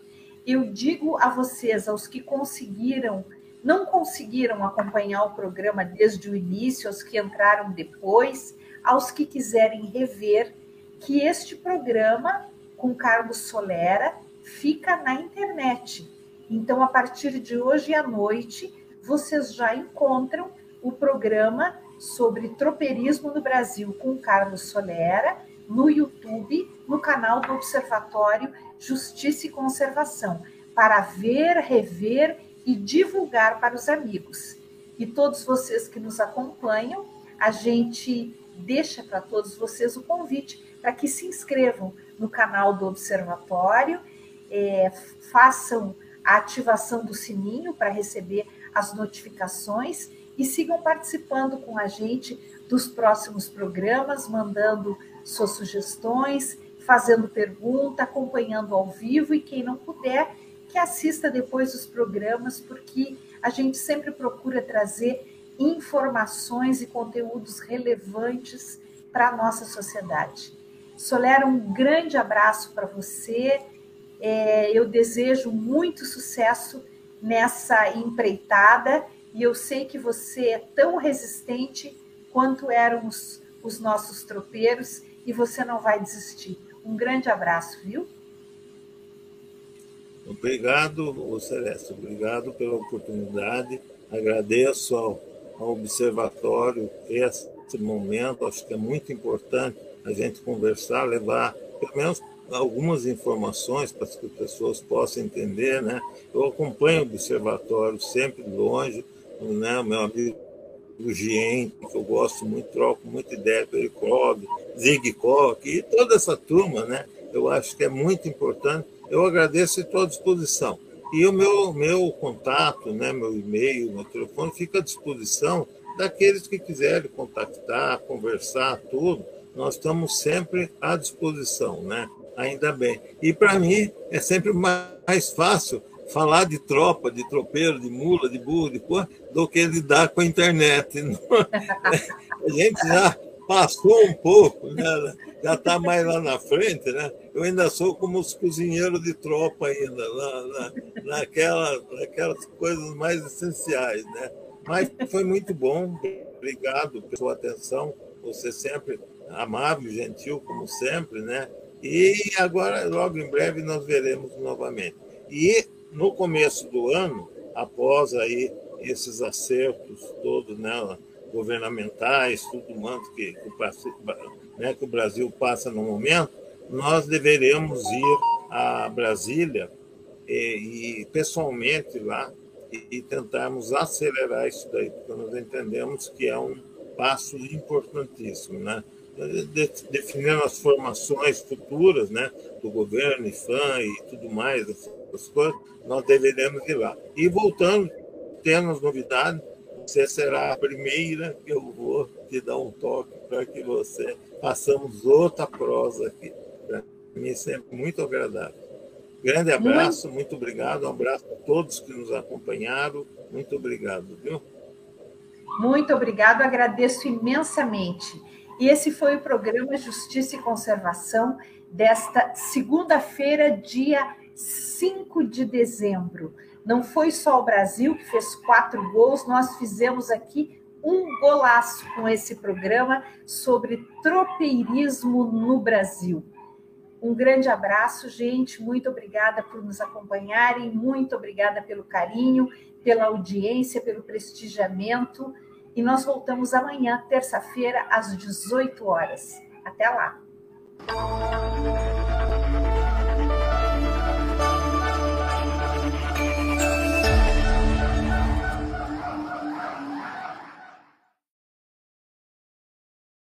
Eu digo a vocês, aos que conseguiram, não conseguiram acompanhar o programa desde o início, aos que entraram depois, aos que quiserem rever, que este programa com Carlos Solera fica na internet. Então, a partir de hoje à noite, vocês já encontram o programa sobre tropeirismo no Brasil com Carlos Solera no YouTube, no canal do Observatório Justiça e Conservação, para ver, rever e divulgar para os amigos. E todos vocês que nos acompanham, a gente deixa para todos vocês o convite para que se inscrevam no canal do Observatório é, façam a ativação do sininho para receber as notificações e sigam participando com a gente dos próximos programas, mandando suas sugestões, fazendo pergunta, acompanhando ao vivo e quem não puder, que assista depois os programas, porque a gente sempre procura trazer informações e conteúdos relevantes para a nossa sociedade. Solera, um grande abraço para você é, eu desejo muito sucesso nessa empreitada e eu sei que você é tão resistente quanto eram os, os nossos tropeiros e você não vai desistir. Um grande abraço, viu? Obrigado, Celeste, obrigado pela oportunidade. Agradeço ao, ao Observatório esse momento, acho que é muito importante a gente conversar, levar pelo menos algumas informações para que as pessoas possam entender, né? Eu acompanho o observatório sempre longe, né? Meu amigo Gien, que eu gosto muito, troco muita ideia com ele, Clóvis, Zig Koch e toda essa turma, né? Eu acho que é muito importante. Eu agradeço e estou à disposição. E o meu, meu contato, né, meu e-mail, meu telefone fica à disposição daqueles que quiserem contactar, conversar, tudo. Nós estamos sempre à disposição, né? Ainda bem. E para mim é sempre mais fácil falar de tropa, de tropeiro, de mula, de burro, de porra, do que lidar com a internet. A gente já passou um pouco, né? Já está mais lá na frente, né? Eu ainda sou como os cozinheiros de tropa ainda, na, na, naquela, naquelas coisas mais essenciais, né? Mas foi muito bom, obrigado pela sua atenção, você sempre amável, gentil, como sempre, né? E agora, logo em breve, nós veremos novamente. E no começo do ano, após aí esses acertos todos, né, governamentais, tudo mais que, né, que o Brasil passa no momento, nós deveremos ir a Brasília e, e pessoalmente lá e, e tentarmos acelerar isso daí, porque nós entendemos que é um passo importantíssimo, né? definindo as formações futuras né, do governo, IFAM e tudo mais, essas coisas, nós deveremos ir lá. E voltando, tendo as novidades, você será a primeira que eu vou te dar um toque para que você façamos outra prosa aqui. Para mim é sempre muito agradável. Grande abraço, muito... muito obrigado, um abraço a todos que nos acompanharam, muito obrigado, viu? Muito obrigado, agradeço imensamente. E esse foi o programa Justiça e Conservação desta segunda-feira, dia 5 de dezembro. Não foi só o Brasil que fez quatro gols, nós fizemos aqui um golaço com esse programa sobre tropeirismo no Brasil. Um grande abraço, gente. Muito obrigada por nos acompanharem, muito obrigada pelo carinho, pela audiência, pelo prestigiamento. E nós voltamos amanhã, terça-feira, às 18 horas. Até lá.